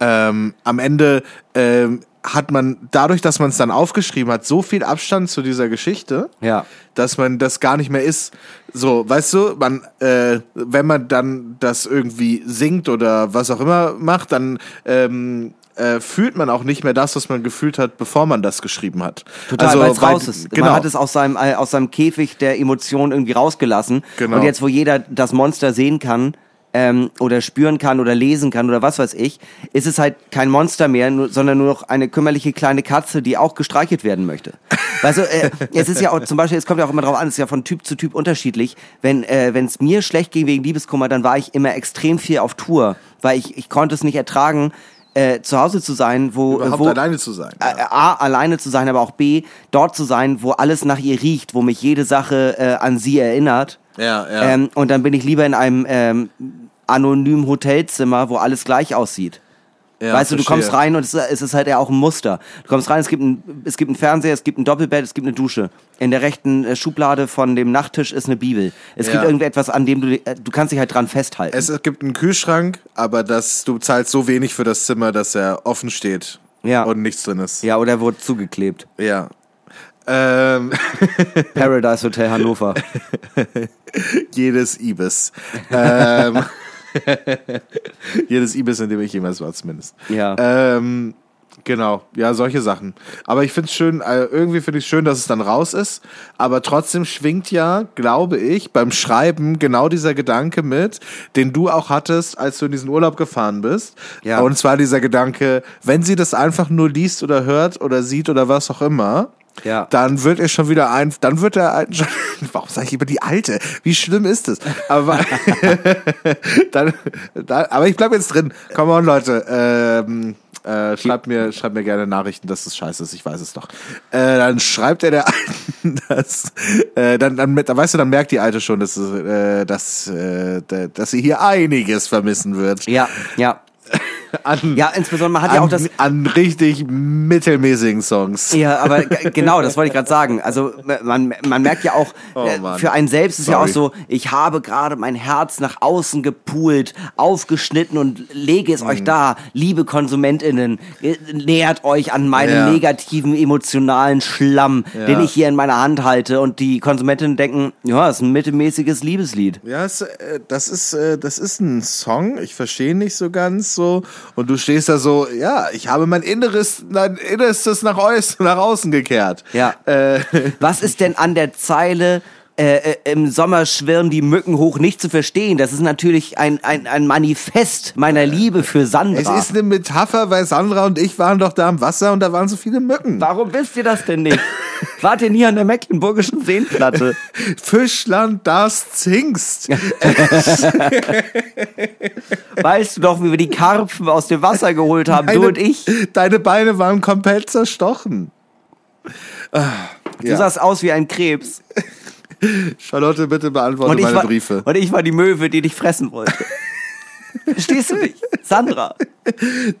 ähm, am Ende ähm, hat man dadurch, dass man es dann aufgeschrieben hat, so viel Abstand zu dieser Geschichte, Ja. dass man das gar nicht mehr ist. So, weißt du, man, äh, wenn man dann das irgendwie singt oder was auch immer macht, dann ähm, äh, fühlt man auch nicht mehr das, was man gefühlt hat, bevor man das geschrieben hat. Total, Also, weil es raus ist. Genau. Man hat es aus seinem, äh, aus seinem Käfig der Emotionen irgendwie rausgelassen. Genau. Und jetzt, wo jeder das Monster sehen kann, ähm, oder spüren kann oder lesen kann oder was weiß ich, ist es halt kein Monster mehr, nur, sondern nur noch eine kümmerliche kleine Katze, die auch gestreichelt werden möchte. Du, äh, es ist ja auch zum Beispiel, es kommt ja auch immer drauf an, es ist ja von Typ zu Typ unterschiedlich. Wenn äh, es mir schlecht ging wegen Liebeskummer, dann war ich immer extrem viel auf Tour, weil ich, ich konnte es nicht ertragen, äh, zu Hause zu sein, wo, Überhaupt wo alleine zu sein. äh, A, alleine zu sein, aber auch B, dort zu sein, wo alles nach ihr riecht, wo mich jede Sache äh, an sie erinnert. Ja, ja. Ähm, und dann bin ich lieber in einem ähm, anonymen Hotelzimmer, wo alles gleich aussieht. Ja, weißt du, du verstehe. kommst rein und es, ist halt ja auch ein Muster. Du kommst rein, es gibt, ein, es gibt einen Fernseher, es gibt ein Doppelbett, es gibt eine Dusche. In der rechten äh, Schublade von dem Nachttisch ist eine Bibel. Es Ja. gibt irgendetwas, an dem du, äh, du kannst dich halt dran festhalten. Es gibt einen Kühlschrank, aber das, du zahlst so wenig für das Zimmer, dass er offen steht Ja. und nichts drin ist. ja, oder wurde zugeklebt. Ja. Ähm, Paradise Hotel Hannover. jedes Ibis. ähm, jedes Ibis, in dem ich jemals war, zumindest. Ja. Ähm, genau, ja, solche Sachen. Aber ich finde es schön, äh, irgendwie finde ich schön, dass es dann raus ist. Aber trotzdem schwingt ja, glaube ich, beim Schreiben genau dieser Gedanke mit, den du auch hattest, als du in diesen Urlaub gefahren bist. Ja. Und zwar dieser Gedanke, wenn sie das einfach nur liest oder hört oder sieht oder was auch immer, Ja. dann wird er schon wieder ein, dann wird er ein, warum sage ich über die alte? Wie schlimm ist das? Aber dann, da, aber ich bleibe jetzt drin. Come on, Leute. Ähm, äh, schreibt mir, schreibt mir gerne Nachrichten, dass das scheiße ist. Ich weiß es doch. Äh, dann schreibt er der Alten, dass, äh, dann, dann, dann, weißt du, dann merkt die Alte schon, dass, äh, dass, äh, dass sie hier einiges vermissen wird. Ja, ja. an, Ja, insbesondere man hat an, ja auch das an richtig mittelmäßigen Songs. Ja, aber genau, das wollte ich gerade sagen. Also man, man merkt ja auch, Oh, äh, für einen selbst ist ja auch Sorry. so, ich habe gerade mein Herz nach außen gepult, aufgeschnitten und lege es Mhm. euch da. Liebe KonsumentInnen, äh, nähert euch an meinen Ja. negativen, emotionalen Schlamm, den ich hier in meiner Hand halte. Und die KonsumentInnen denken, ja, das ist ein mittelmäßiges Liebeslied. Ja, äh, das ist das ist ein Song. Ich verstehe nicht so ganz so. Und du stehst da so, ja, ich habe mein Inneres, mein Innerstes nach, aus, nach außen gekehrt. Ja. Äh, Was ist denn an der Zeile äh, äh, im Sommer schwirren die Mücken hoch nicht zu verstehen? Das ist natürlich ein, ein, ein Manifest meiner Liebe für Sandra. es ist eine Metapher, weil Sandra und ich waren doch da am Wasser und da waren so viele Mücken. Warum wisst ihr das denn nicht? Wart ihr nie an der Mecklenburgischen Seenplatte? Fischland, das zingst. Weißt du doch, wie wir die Karpfen aus dem Wasser geholt haben, du Deine- und ich? Deine Beine waren komplett zerstochen. Ah, Du ja. sahst aus wie ein Krebs. Charlotte, bitte beantworte meine war, Briefe. und ich war die Möwe, die dich fressen wollte. Verstehst du nicht? Sandra.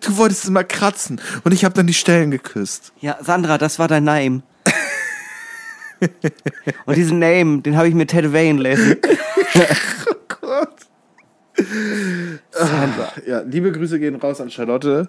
Du wolltest immer kratzen und ich habe dann die Stellen geküsst. Ja, Sandra, das war dein Name. Und diesen Name, den habe ich mir tätowieren lassen. Gott. Ja, liebe Grüße gehen raus an Charlotte.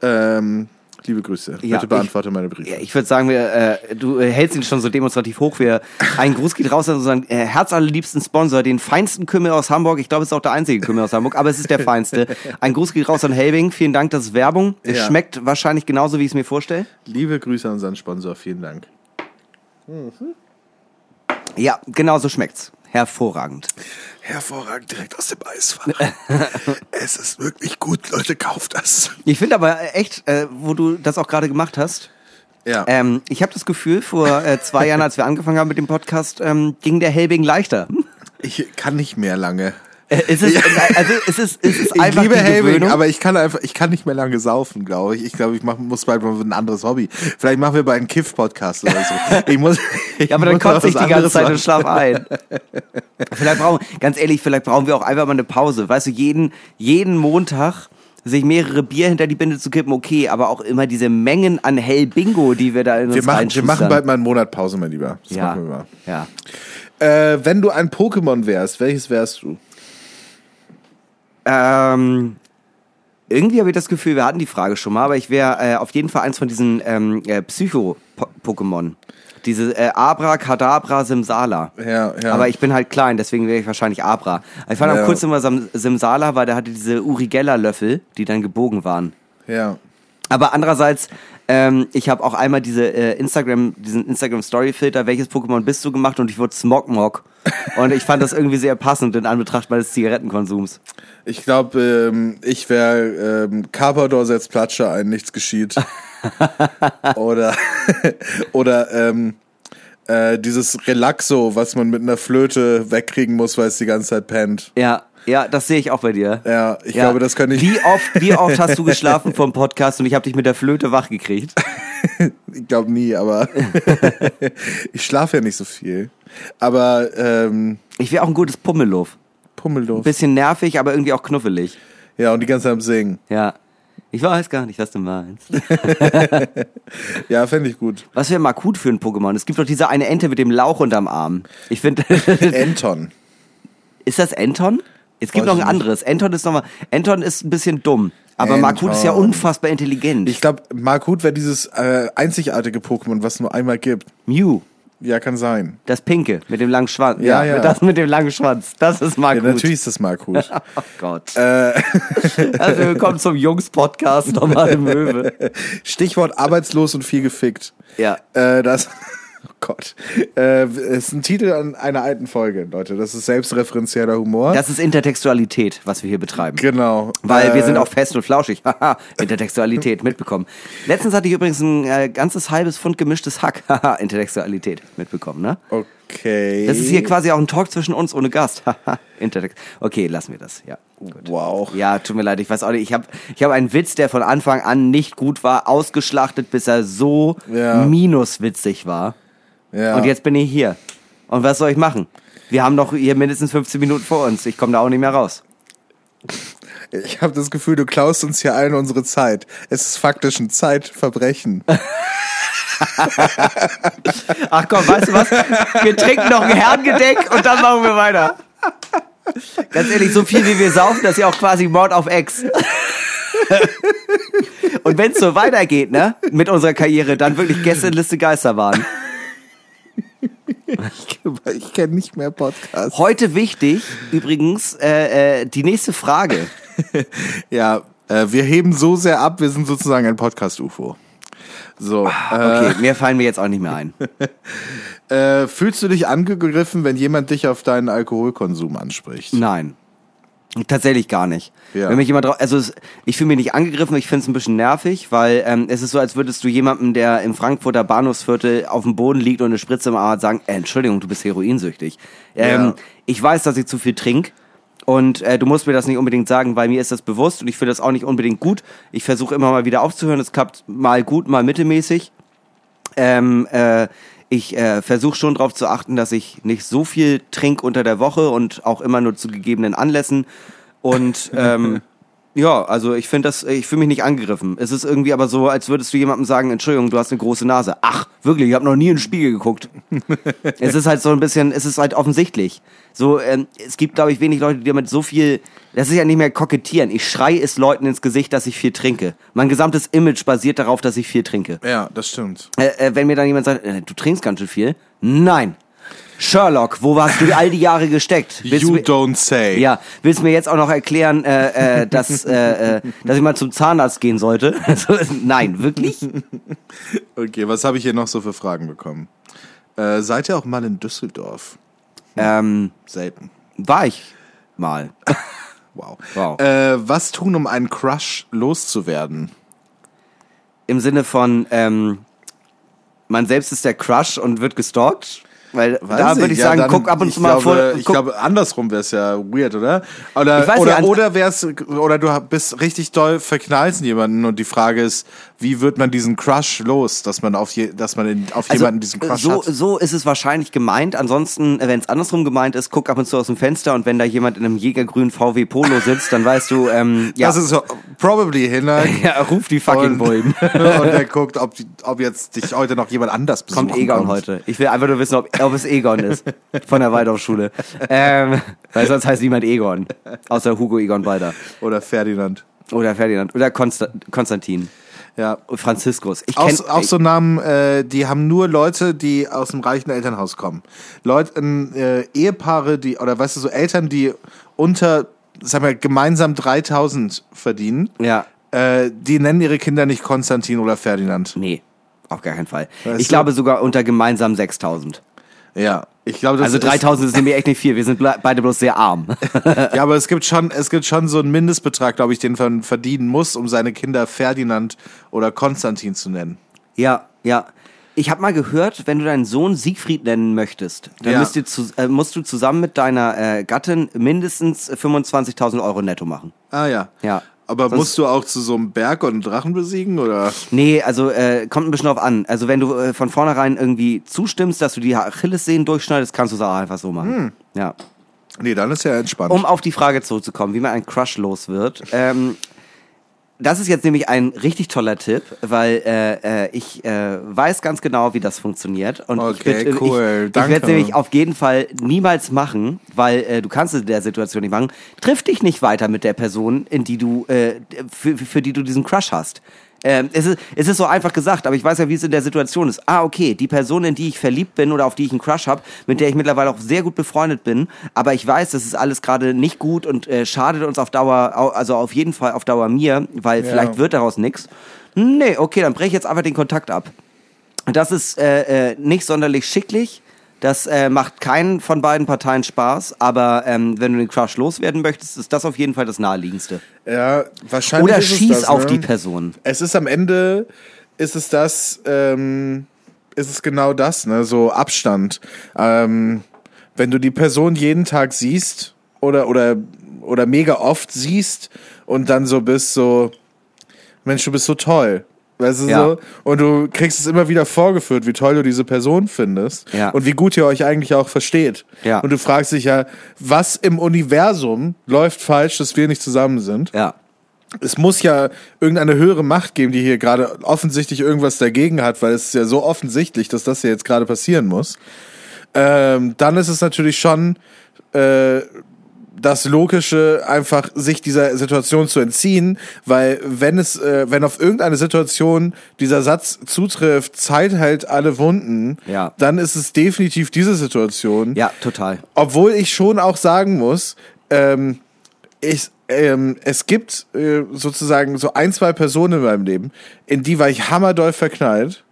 Ähm, liebe Grüße. Ja, Bitte beantworte meine Briefe. Ich würde sagen, wir, äh, du äh, hältst ihn schon so demonstrativ hoch. Wir, ein Gruß geht raus an unseren äh, herzallerliebsten Sponsor, den feinsten Kümmel aus Hamburg. Ich glaube, es ist auch der einzige Kümmel aus Hamburg, aber es ist der feinste. Ein Gruß geht raus an Helbing. Vielen Dank, das ist Werbung. Es Ja. schmeckt wahrscheinlich genauso, wie ich es mir vorstelle. Liebe Grüße an unseren Sponsor. Vielen Dank. Ja, genau so schmeckt's. Hervorragend. Hervorragend direkt aus dem Eisfach. es ist wirklich gut, Leute, kauft das. Ich finde aber äh, echt, äh, wo du das auch gerade gemacht hast, Ja. ähm, ich habe das Gefühl, vor äh, zwei Jahren, als wir angefangen haben mit dem Podcast, ähm, ging der Helbing leichter. Ich kann nicht mehr lange. Äh, es ist, also es ist, es ist Ich einfach liebe die Helming, aber ich kann einfach, ich kann nicht mehr lange saufen, glaube ich. Ich glaube, ich mach, muss bald mal ein anderes Hobby. Vielleicht machen wir bald einen Kiff-Podcast oder so. Ich muss, ich Ja, aber dann kotze ich die ganze Zeit machen. und schlaf ein. vielleicht brauchen, ganz ehrlich, vielleicht brauchen wir auch einfach mal eine Pause. Weißt du, jeden, jeden Montag sich mehrere Bier hinter die Binde zu kippen, okay, aber auch immer diese Mengen an Hell Bingo, die wir da in uns Wir machen, wir machen bald mal einen Monat Pause, mein Lieber. Das ja, machen wir mal. ja. Äh, wenn du ein Pokémon wärst, welches wärst du? Ähm, irgendwie habe ich das Gefühl, wir hatten die Frage schon mal, aber ich wäre äh, auf jeden Fall eins von diesen ähm, äh, Psycho-Pokémon. Diese äh, Abra, Kadabra, Simsala. Ja, ja. Aber ich bin halt klein, deswegen wäre ich wahrscheinlich Abra. Ich fand Ja. am coolsten immer Sam- Simsala, weil der hatte diese Urigella-Löffel, die dann gebogen waren. Ja. Aber andererseits, ähm, ich habe auch einmal diese äh, Instagram, diesen Instagram Story Filter, welches Pokémon bist du gemacht und ich wurde Smogmog. und ich fand das irgendwie sehr passend in Anbetracht meines Zigarettenkonsums. Ich glaube, ähm, ich wäre ähm, Carpador setzt Platscher ein, nichts geschieht. oder oder ähm, äh, dieses Relaxo, was man mit einer Flöte wegkriegen muss, weil es die ganze Zeit pennt. Ja, ja, das sehe ich auch bei dir. Ja, ich Ja. glaube, das könnte ich. Wie oft, wie oft hast du geschlafen vom Podcast und ich habe dich mit der Flöte wach gekriegt? Ich glaube nie, aber ich schlafe ja nicht so viel. Aber ähm, Ich wäre auch ein gutes Pummeluff. Pummeldorf. Bisschen nervig, aber irgendwie auch knuffelig. Ja, und die ganze Zeit am Singen. Ja. Ich weiß gar nicht, was du meinst. Ja, fände ich gut. Was wäre mal gut für ein Pokémon? Es gibt doch diese eine Ente mit dem Lauch unterm Arm. Ich finde, Anton. ist das Anton? Es gibt Weiß noch ein anderes. Anton ist nochmal, Anton ist ein bisschen dumm. Aber Anton. Markut ist ja unfassbar intelligent. Ich glaube, Markut wäre dieses äh, einzigartige Pokémon, was es nur einmal gibt. Mew. Ja, kann sein. Das Pinke mit dem langen Schwanz. Ja, ja. Das mit dem langen Schwanz. Das ist Ja, Markut. natürlich ist das Markut. Oh Gott. äh, Also willkommen zum Jungs-Podcast, normale Möwe. Stichwort arbeitslos und viel gefickt. Ja. Äh, das. Gott. Äh, ist ein Titel an einer alten Folge, Leute. Das ist selbstreferenzieller Humor. Das ist Intertextualität, was wir hier betreiben. genau. Weil wir Äh, sind auch fest und flauschig. Haha, Intertextualität mitbekommen. Letztens hatte ich übrigens ein äh, ganzes halbes Pfund gemischtes Hack. Haha, Intertextualität mitbekommen, ne? Okay. Das ist hier quasi auch ein Talk zwischen uns ohne Gast. Haha, Intertext. Okay, lassen wir das. Ja. Gut. Wow. Ja, tut mir leid, ich weiß auch nicht. Ich habe ich hab einen Witz, der von Anfang an nicht gut war, ausgeschlachtet, bis er so Ja. minuswitzig war. Ja. Und jetzt bin ich hier. Und was soll ich machen? Wir haben noch hier mindestens 15 Minuten vor uns. Ich komme da auch nicht mehr raus. Ich habe das Gefühl, du klaust uns hier allen unsere Zeit. Es ist faktisch ein Zeitverbrechen. Ach komm, weißt du was? Wir trinken noch ein Herrengedeck und dann machen wir weiter. Ganz ehrlich, so viel wie wir saufen, das ist ja auch quasi Mord auf Ex. Und wenn es so weitergeht, ne, mit unserer Karriere, dann wirklich Gästeliste Geisterbahn. Ich, ich kenne nicht mehr Podcasts. Heute wichtig, übrigens, äh, äh, die nächste Frage. Ja, äh, wir heben so sehr ab, wir sind sozusagen ein Podcast-UFO. So, Okay, mehr fallen mir jetzt auch nicht mehr ein. äh, äh, fühlst du dich angegriffen, wenn jemand dich auf deinen Alkoholkonsum anspricht? Nein. Tatsächlich gar nicht. Ja. Wenn mich jemand, drau- also es, ich fühle mich nicht angegriffen, ich finde es ein bisschen nervig, weil ähm, es ist so, als würdest du jemandem, der im Frankfurter Bahnhofsviertel auf dem Boden liegt und eine Spritze im Arm hat, sagen, äh, Entschuldigung, du bist heroinsüchtig. Ähm, Ja. Ich weiß, dass ich zu viel trinke und äh, du musst mir das nicht unbedingt sagen, weil mir ist das bewusst und ich finde das auch nicht unbedingt gut. Ich versuche immer mal wieder aufzuhören, es klappt mal gut, mal mittelmäßig. Ähm, äh, ich äh, versuche schon darauf zu achten, dass ich nicht so viel trinke unter der Woche und auch immer nur zu gegebenen Anlässen. Und ähm, ja, also ich finde das, ich fühle mich nicht angegriffen. Es ist irgendwie aber so, als würdest du jemandem sagen, Entschuldigung, du hast eine große Nase. Ach, wirklich, ich habe noch nie in den Spiegel geguckt. es ist halt so ein bisschen, es ist halt offensichtlich. So, ähm, es gibt, glaube ich, wenig Leute, die damit so viel, das ist ja nicht mehr kokettieren. Ich schreie es Leuten ins Gesicht, dass ich viel trinke. Mein gesamtes Image basiert darauf, dass ich viel trinke. Ja, das stimmt. Äh, äh, wenn mir dann jemand sagt, äh, du trinkst ganz schön viel. Nein. Sherlock, wo hast du all die Jahre gesteckt? Willst You mir- don't say. ja, willst du mir jetzt auch noch erklären, äh, äh, dass, äh, äh, dass ich mal zum Zahnarzt gehen sollte? Also, Nein, wirklich? Okay, was habe ich hier noch so für Fragen bekommen? Äh, seid ihr auch mal in Düsseldorf? ähm, Selten. war ich mal. Wow. Wow. Äh, was tun, um einen Crush loszuwerden? Im Sinne von, ähm, man selbst ist der Crush und wird gestalkt? Weil da würde ich Ja, sagen, dann- guck ab und zu mal glaube, vor. Ich glaube, andersrum wäre es ja weird, oder? Oder, Ich weiß oder, nicht, an- oder wär's, oder du bist richtig doll verknallt in jemanden und die Frage ist, wie wird man diesen Crush los, dass man auf, je, dass man in, auf jemanden diesen Crush Also, so, hat? so ist es wahrscheinlich gemeint. Ansonsten, wenn es andersrum gemeint ist, guck ab und zu aus dem Fenster und wenn da jemand in einem jägergrünen VW Polo sitzt, dann weißt du, ähm, ja, Das ist so, probably Hinak. ja, ruf die fucking und, Bullen. und er guckt, ob, die, ob jetzt dich heute noch jemand anders besuchen Kommt Egon heute. Ich will einfach nur wissen, ob, ob es Egon ist. Von der Waldorfschule. Ähm, weil sonst heißt niemand Egon. Außer Hugo Egon Balder. Oder Ferdinand. Oder Ferdinand. Oder Konsta Konstantin. Ja. Und Franziskus. Ich Auch, kenn, auch so Namen, äh, die haben nur Leute, die aus einem reichen Elternhaus kommen. Leute, äh, Ehepaare, die, oder weißt du, so Eltern, die unter, sag mal, gemeinsam 3000 verdienen, Ja. äh, die nennen ihre Kinder nicht Konstantin oder Ferdinand. Nee, auf gar keinen Fall. Weißt ich du? glaube sogar unter gemeinsam 6000. Ja. Ich glaube, das Also ist, 3000 ist nämlich echt nicht viel. Wir sind beide bloß sehr arm. Ja, aber es gibt schon, es gibt schon so einen Mindestbetrag, glaube ich, den man verdienen muss, um seine Kinder Ferdinand oder Konstantin zu nennen. Ja, ja. Ich habe mal gehört, wenn du deinen Sohn Siegfried nennen möchtest, dann Ja. ihr zu, äh, musst du zusammen mit deiner äh, Gattin mindestens 25.000 Euro netto machen. Ah ja. Ja. Aber Sonst- musst du auch zu so einem Berg und einen Drachen besiegen oder? Nee, also äh, kommt ein bisschen drauf an. Also wenn du äh, von vornherein irgendwie zustimmst, dass du die Achillessehnen durchschneidest, kannst du es auch einfach so machen. Hm. Ja. Nee, dann ist ja entspannt. Um auf die Frage zurückzukommen, wie man einen Crush los wird. Ähm, das ist jetzt nämlich ein richtig toller Tipp, weil äh, äh, ich äh, weiß ganz genau, wie das funktioniert. Und Okay, ich, würd- cool, Ich, ich danke. werde es nämlich auf jeden Fall niemals machen, weil äh, du kannst es in der Situation nicht machen. Triff dich nicht weiter mit der Person, in die du äh, für, für die du diesen Crush hast. Ähm, es, ist, es ist so einfach gesagt, aber ich weiß ja, wie es in der Situation ist. Ah, okay, die Person, in die ich verliebt bin oder auf die ich einen Crush habe, mit der ich mittlerweile auch sehr gut befreundet bin, aber ich weiß, das ist alles gerade nicht gut und äh, schadet uns auf Dauer, au- also auf jeden Fall auf Dauer mir, weil vielleicht wird daraus nichts. Nee, okay, dann breche ich jetzt einfach den Kontakt ab. Das ist äh, äh, nicht sonderlich schicklich. Das äh, macht keinen von beiden Parteien Spaß, aber ähm, wenn du den Crush loswerden möchtest, ist das auf jeden Fall das naheliegendste. Ja, wahrscheinlich. Oder ist es schieß das, auf ne? die Person. Es ist am Ende, ist es das, ähm, ist es genau das, ne? So Abstand. Ähm, wenn du die Person jeden Tag siehst oder, oder, oder mega oft siehst und dann so bist so, Mensch, du bist so toll. Weißt du Ja. so? Und du kriegst es immer wieder vorgeführt, wie toll du diese Person findest. Ja. Und wie gut ihr euch eigentlich auch versteht. Ja. Und du fragst dich ja, was im Universum läuft falsch, dass wir nicht zusammen sind? Ja. es muss ja irgendeine höhere Macht geben, die hier gerade offensichtlich irgendwas dagegen hat, weil es ist ja so offensichtlich, dass das ja jetzt gerade passieren muss. Ähm, dann ist es natürlich schon äh, das Logische, einfach sich dieser Situation zu entziehen, weil wenn es, äh, wenn auf irgendeine Situation dieser Satz zutrifft, Zeit heilt alle Wunden, Ja. dann ist es definitiv diese Situation. Ja, total. Obwohl ich schon auch sagen muss, ähm, ich, ähm, es gibt äh, sozusagen so ein, zwei Personen in meinem Leben, in die war ich hammerdoll verknallt.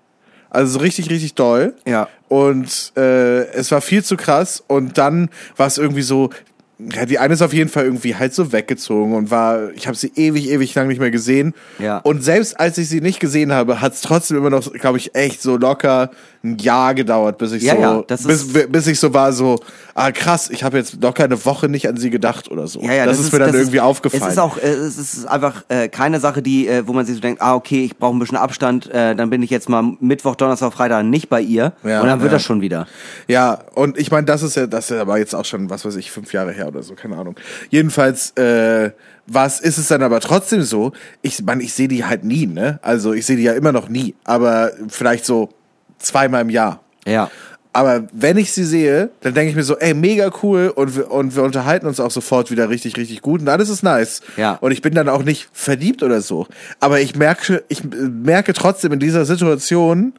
Also so richtig, richtig doll. Ja. Und äh, es war viel zu krass. Und dann war es irgendwie so, ja, die eine ist auf jeden Fall irgendwie halt so weggezogen und war, ich habe sie ewig, ewig lang nicht mehr gesehen. Ja. Und selbst als ich sie nicht gesehen habe, hat es trotzdem immer noch, glaube ich, echt so locker ein Jahr gedauert, bis ich Ja, so, ja, das bis, bis ich so war, so, ah krass, ich habe jetzt locker eine Woche nicht an sie gedacht oder so. Ja, ja, das, ist mir dann das irgendwie aufgefallen. Es ist auch, äh, es ist einfach äh, keine Sache, die, äh, wo man sich so denkt, ah, okay, ich brauche ein bisschen Abstand, äh, dann bin ich jetzt mal Mittwoch, Donnerstag, Freitag nicht bei ihr Ja, und dann wird das schon wieder. Ja, und ich meine, das ist ja, das ist aber jetzt auch schon, was weiß ich, fünf Jahre her oder so, keine Ahnung. Jedenfalls, äh, was ist es dann aber trotzdem so? Ich meine, ich sehe die halt nie, ne? Also ich sehe die ja immer noch nie, aber vielleicht so zweimal im Jahr. Ja. Aber wenn ich sie sehe, dann denke ich mir so, ey, mega cool und wir, und wir unterhalten uns auch sofort wieder richtig, richtig gut und alles ist nice. Ja. Und ich bin dann auch nicht verliebt oder so. Aber ich merke, ich merke trotzdem in dieser Situation,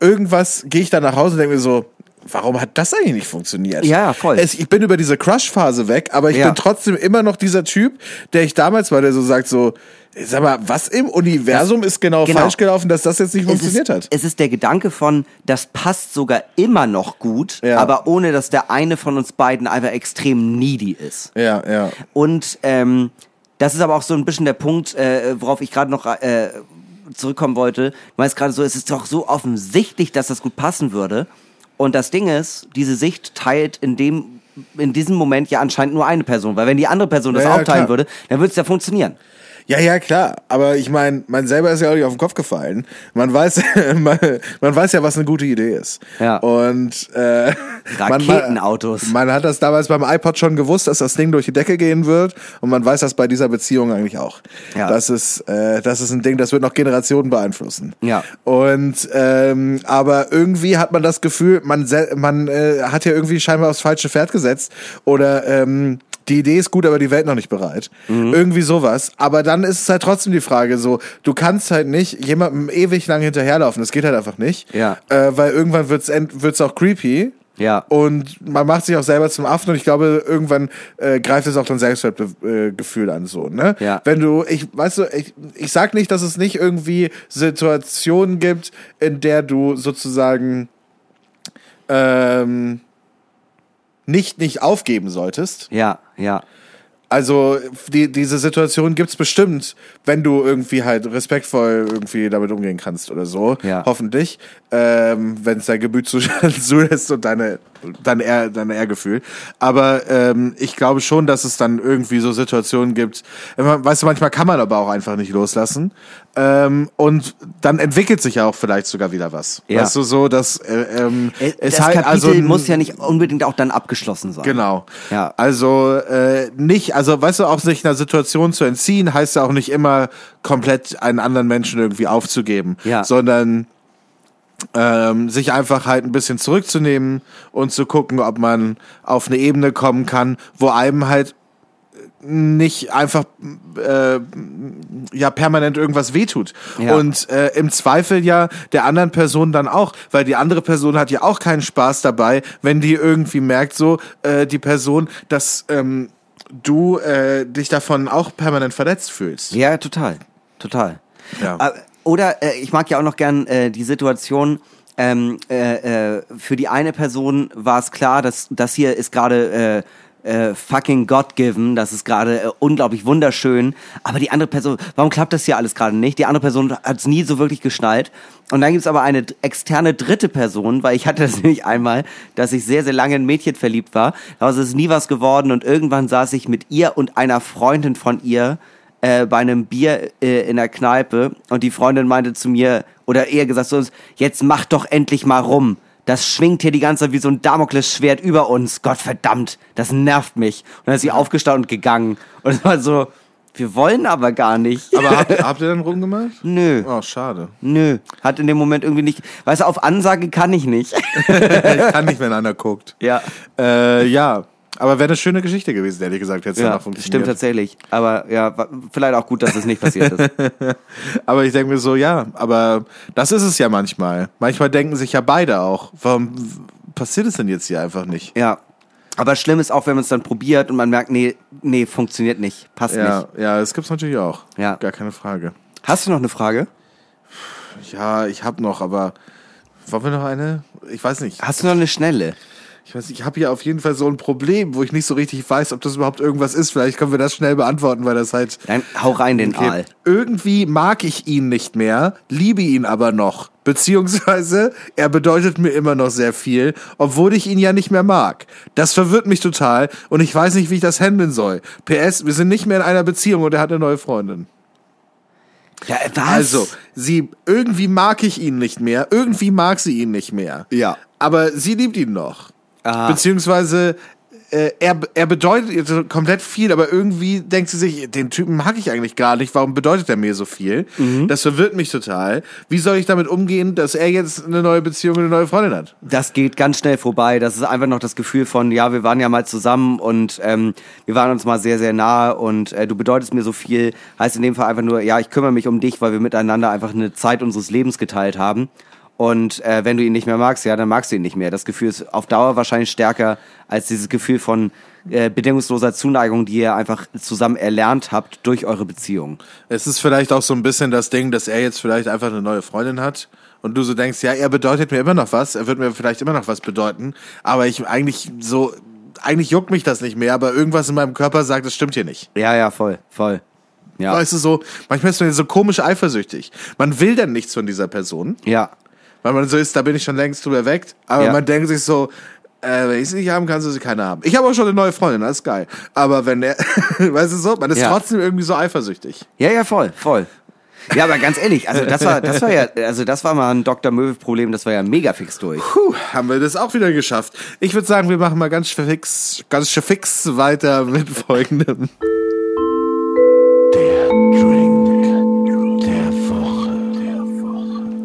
irgendwas gehe ich dann nach Hause und denke mir so, warum hat das eigentlich nicht funktioniert? Ja, voll. Es, ich bin über diese Crush-Phase weg, aber ich Ja. bin trotzdem immer noch dieser Typ, der ich damals war, der so sagt so, sag mal, was im Universum ist genau, genau. falsch gelaufen, dass das jetzt nicht Es funktioniert ist, hat? es ist der Gedanke von, das passt sogar immer noch gut, Ja. aber ohne, dass der eine von uns beiden einfach extrem needy ist. Ja, ja. Und ähm, das ist aber auch so ein bisschen der Punkt, äh, worauf ich gerade noch äh, zurückkommen wollte. Du meinst gerade so, es ist doch so offensichtlich, dass das gut passen würde. Und das Ding ist, diese Sicht teilt in dem in diesem Moment ja anscheinend nur eine Person, weil wenn die andere Person das Ja, ja, auch teilen klar. würde, dann würde es ja funktionieren. Ja, ja, klar. Aber ich meine, man selber ist ja auch nicht auf den Kopf gefallen. Man weiß, man, man weiß ja, was eine gute Idee ist. Ja. Und äh, Raketenautos. Man, man hat das damals beim iPod schon gewusst, dass das Ding durch die Decke gehen wird. Und man weiß das bei dieser Beziehung eigentlich auch. Ja. Das ist, äh, das ist ein Ding, das wird noch Generationen beeinflussen. Ja. Und ähm, aber irgendwie hat man das Gefühl, man, man äh, hat ja irgendwie scheinbar aufs falsche Pferd gesetzt. Oder ähm, die Idee ist gut, aber die Welt noch nicht bereit. Mhm. Irgendwie sowas. Aber dann ist es halt trotzdem die Frage so, du kannst halt nicht jemandem ewig lang hinterherlaufen. Das geht halt einfach nicht. Ja. Äh, weil irgendwann wird's end- wird's auch creepy. Ja. Und man macht sich auch selber zum Affen und ich glaube, irgendwann äh, greift es auch dein Selbstwertgefühl an so, ne? Ja. Wenn du, ich, weißt du, ich, ich sag nicht, dass es nicht irgendwie Situationen gibt, in der du sozusagen ähm, nicht, nicht aufgeben solltest. Ja, ja. Also die, diese Situation gibt's bestimmt, wenn du irgendwie halt respektvoll irgendwie damit umgehen kannst oder so. Ja. Hoffentlich. Ähm, wenn es dein Gemütszustand zulässt und deine, dein, Ehr, dein Ehrgefühl. Aber ähm, ich glaube schon, dass es dann irgendwie so Situationen gibt. Weißt du, manchmal kann man aber auch einfach nicht loslassen. Ähm, und dann entwickelt sich ja auch vielleicht sogar wieder was. Ja. Weißt du, so, dass äh, ähm, Äh, es Das halt Kapitel also muss ja nicht unbedingt auch dann abgeschlossen sein. Genau. Ja. Also äh, nicht, also weißt du, auch sich einer Situation zu entziehen, heißt ja auch nicht immer komplett einen anderen Menschen irgendwie aufzugeben, Ja. sondern ähm, sich einfach halt ein bisschen zurückzunehmen und zu gucken, ob man auf eine Ebene kommen kann, wo einem halt nicht einfach äh, ja permanent irgendwas wehtut Ja. und äh, im Zweifel ja der anderen Person dann auch, weil die andere Person hat ja auch keinen Spaß dabei, wenn die irgendwie merkt so äh, die Person, dass ähm, du äh, dich davon auch permanent verletzt fühlst. Ja, total. Total. Ja. Äh, Oder äh, ich mag ja auch noch gern äh, die Situation, ähm, äh, äh, für die eine Person war es klar, dass das hier ist gerade äh, äh, fucking God-given, das ist gerade äh, unglaublich wunderschön, aber die andere Person, warum klappt das hier alles gerade nicht? Die andere Person hat es nie so wirklich geschnallt. Und dann gibt's aber eine externe dritte Person, weil ich hatte das nämlich einmal, dass ich sehr, sehr lange in Mädchen verliebt war, daraus ist nie was geworden und irgendwann saß ich mit ihr und einer Freundin von ihr äh, bei einem Bier äh, in der Kneipe und die Freundin meinte zu mir, oder eher gesagt so, jetzt mach doch endlich mal rum. Das schwingt hier die ganze Zeit wie so ein Damoklesschwert über uns. Gott verdammt, das nervt mich. Und dann ist sie aufgestanden und gegangen. Und es war so, wir wollen aber gar nicht. Aber habt, habt ihr dann rumgemacht? Nö. Oh, schade. Nö, hat in dem Moment irgendwie nicht. Weißt du, auf Ansage kann ich nicht. Ich kann nicht, wenn einer guckt. ja. Äh, ja. Aber wäre eine schöne Geschichte gewesen, ehrlich gesagt, hätte es Ja, danach das funktioniert. stimmt tatsächlich. Aber ja, vielleicht auch gut, dass es nicht passiert ist. Aber ich denke mir so, ja, aber das ist es ja manchmal. Manchmal denken sich ja beide auch, warum passiert es denn jetzt hier einfach nicht? Ja. Aber schlimm ist auch, wenn man es dann probiert und man merkt, nee, nee, funktioniert nicht, passt Ja, nicht. ja, das gibt's natürlich auch. Ja. Gar keine Frage. Hast du noch eine Frage? Ja, ich hab noch, aber wollen wir noch eine? Ich weiß nicht. Hast du noch eine schnelle? Ich weiß nicht, ich habe hier auf jeden Fall so ein Problem, wo ich nicht so richtig weiß, ob das überhaupt irgendwas ist. Vielleicht können wir das schnell beantworten, weil das halt Dann hau rein den Okay. Aal. Irgendwie mag ich ihn nicht mehr, liebe ihn aber noch. Beziehungsweise, er bedeutet mir immer noch sehr viel, obwohl ich ihn ja nicht mehr mag. Das verwirrt mich total und ich weiß nicht, wie ich das handeln soll. PS, wir sind nicht mehr in einer Beziehung und er hat eine neue Freundin. Ja, was? Also, sie, irgendwie mag ich ihn nicht mehr, irgendwie mag sie ihn nicht mehr. Ja. Aber sie liebt ihn noch. Ah. Beziehungsweise, äh, er, er bedeutet komplett viel, aber irgendwie denkt sie sich, den Typen mag ich eigentlich gar nicht, warum bedeutet er mir so viel? Mhm. Das verwirrt mich total. Wie soll ich damit umgehen, dass er jetzt eine neue Beziehung eine neue Freundin hat? Das geht ganz schnell vorbei. Das ist einfach noch das Gefühl von, ja, wir waren ja mal zusammen und ähm, wir waren uns mal sehr, sehr nahe und äh, du bedeutest mir so viel. Heißt in dem Fall einfach nur, ja, ich kümmere mich um dich, weil wir miteinander einfach eine Zeit unseres Lebens geteilt haben. Und äh, wenn du ihn nicht mehr magst, ja, dann magst du ihn nicht mehr. Das Gefühl ist auf Dauer wahrscheinlich stärker als dieses Gefühl von äh, bedingungsloser Zuneigung, die ihr einfach zusammen erlernt habt durch eure Beziehung. Es ist vielleicht auch so ein bisschen das Ding, dass er jetzt vielleicht einfach eine neue Freundin hat und du so denkst, ja, er bedeutet mir immer noch was, er wird mir vielleicht immer noch was bedeuten, aber ich eigentlich so, eigentlich juckt mich das nicht mehr, aber irgendwas in meinem Körper sagt, das stimmt hier nicht. Ja, ja, voll, voll. Ja, Weißt du, so, manchmal ist man so komisch eifersüchtig. Man will dann nichts von dieser Person, ja, weil man so ist, da bin ich schon längst drüber weg, aber Ja. man denkt sich so, äh, wenn ich sie nicht haben, kannst du sie keine haben. Ich habe auch schon eine neue Freundin, alles geil. Aber wenn er, weißt du so, man ist Ja. trotzdem irgendwie so eifersüchtig. Ja, ja, voll, voll. Ja, aber ganz ehrlich, also das war, das war ja, also das war mal ein Dr. Möwe-Problem, das war ja mega fix durch. Puh, haben wir das auch wieder geschafft. Ich würde sagen, wir machen mal ganz fix, ganz fix weiter mit folgendem. Der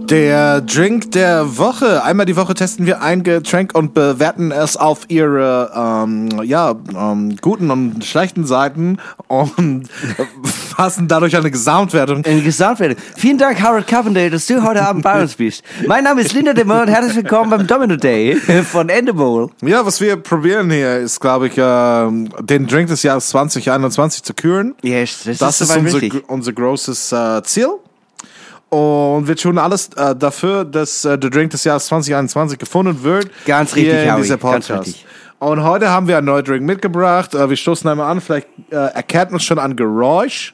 Drink der Woche. Einmal die Woche testen wir ein Getränk und bewerten es auf ihre ähm, ja, ähm, guten und schlechten Seiten und fassen dadurch eine Gesamtwertung. In Gesamtwertung. Vielen Dank, Harold Carpenter, dass du heute Abend bei uns bist. Mein Name ist Linda Demmer und herzlich willkommen beim Domino Day von Endemol. Ja, was wir probieren hier ist, glaube ich, ähm, den Drink des Jahres 2021 zu küren. Yes, das, Das ist ist unser, unser großes äh, Ziel. Und wir tun alles äh, dafür, dass äh, der Drink des Jahres 2021 gefunden wird. Ganz hier richtig, in Howie, dieser ganz Podcast. richtig. Und heute haben wir einen neuen Drink mitgebracht. Äh, wir stoßen einmal an. Vielleicht äh, erkennt man schon an Geräusch.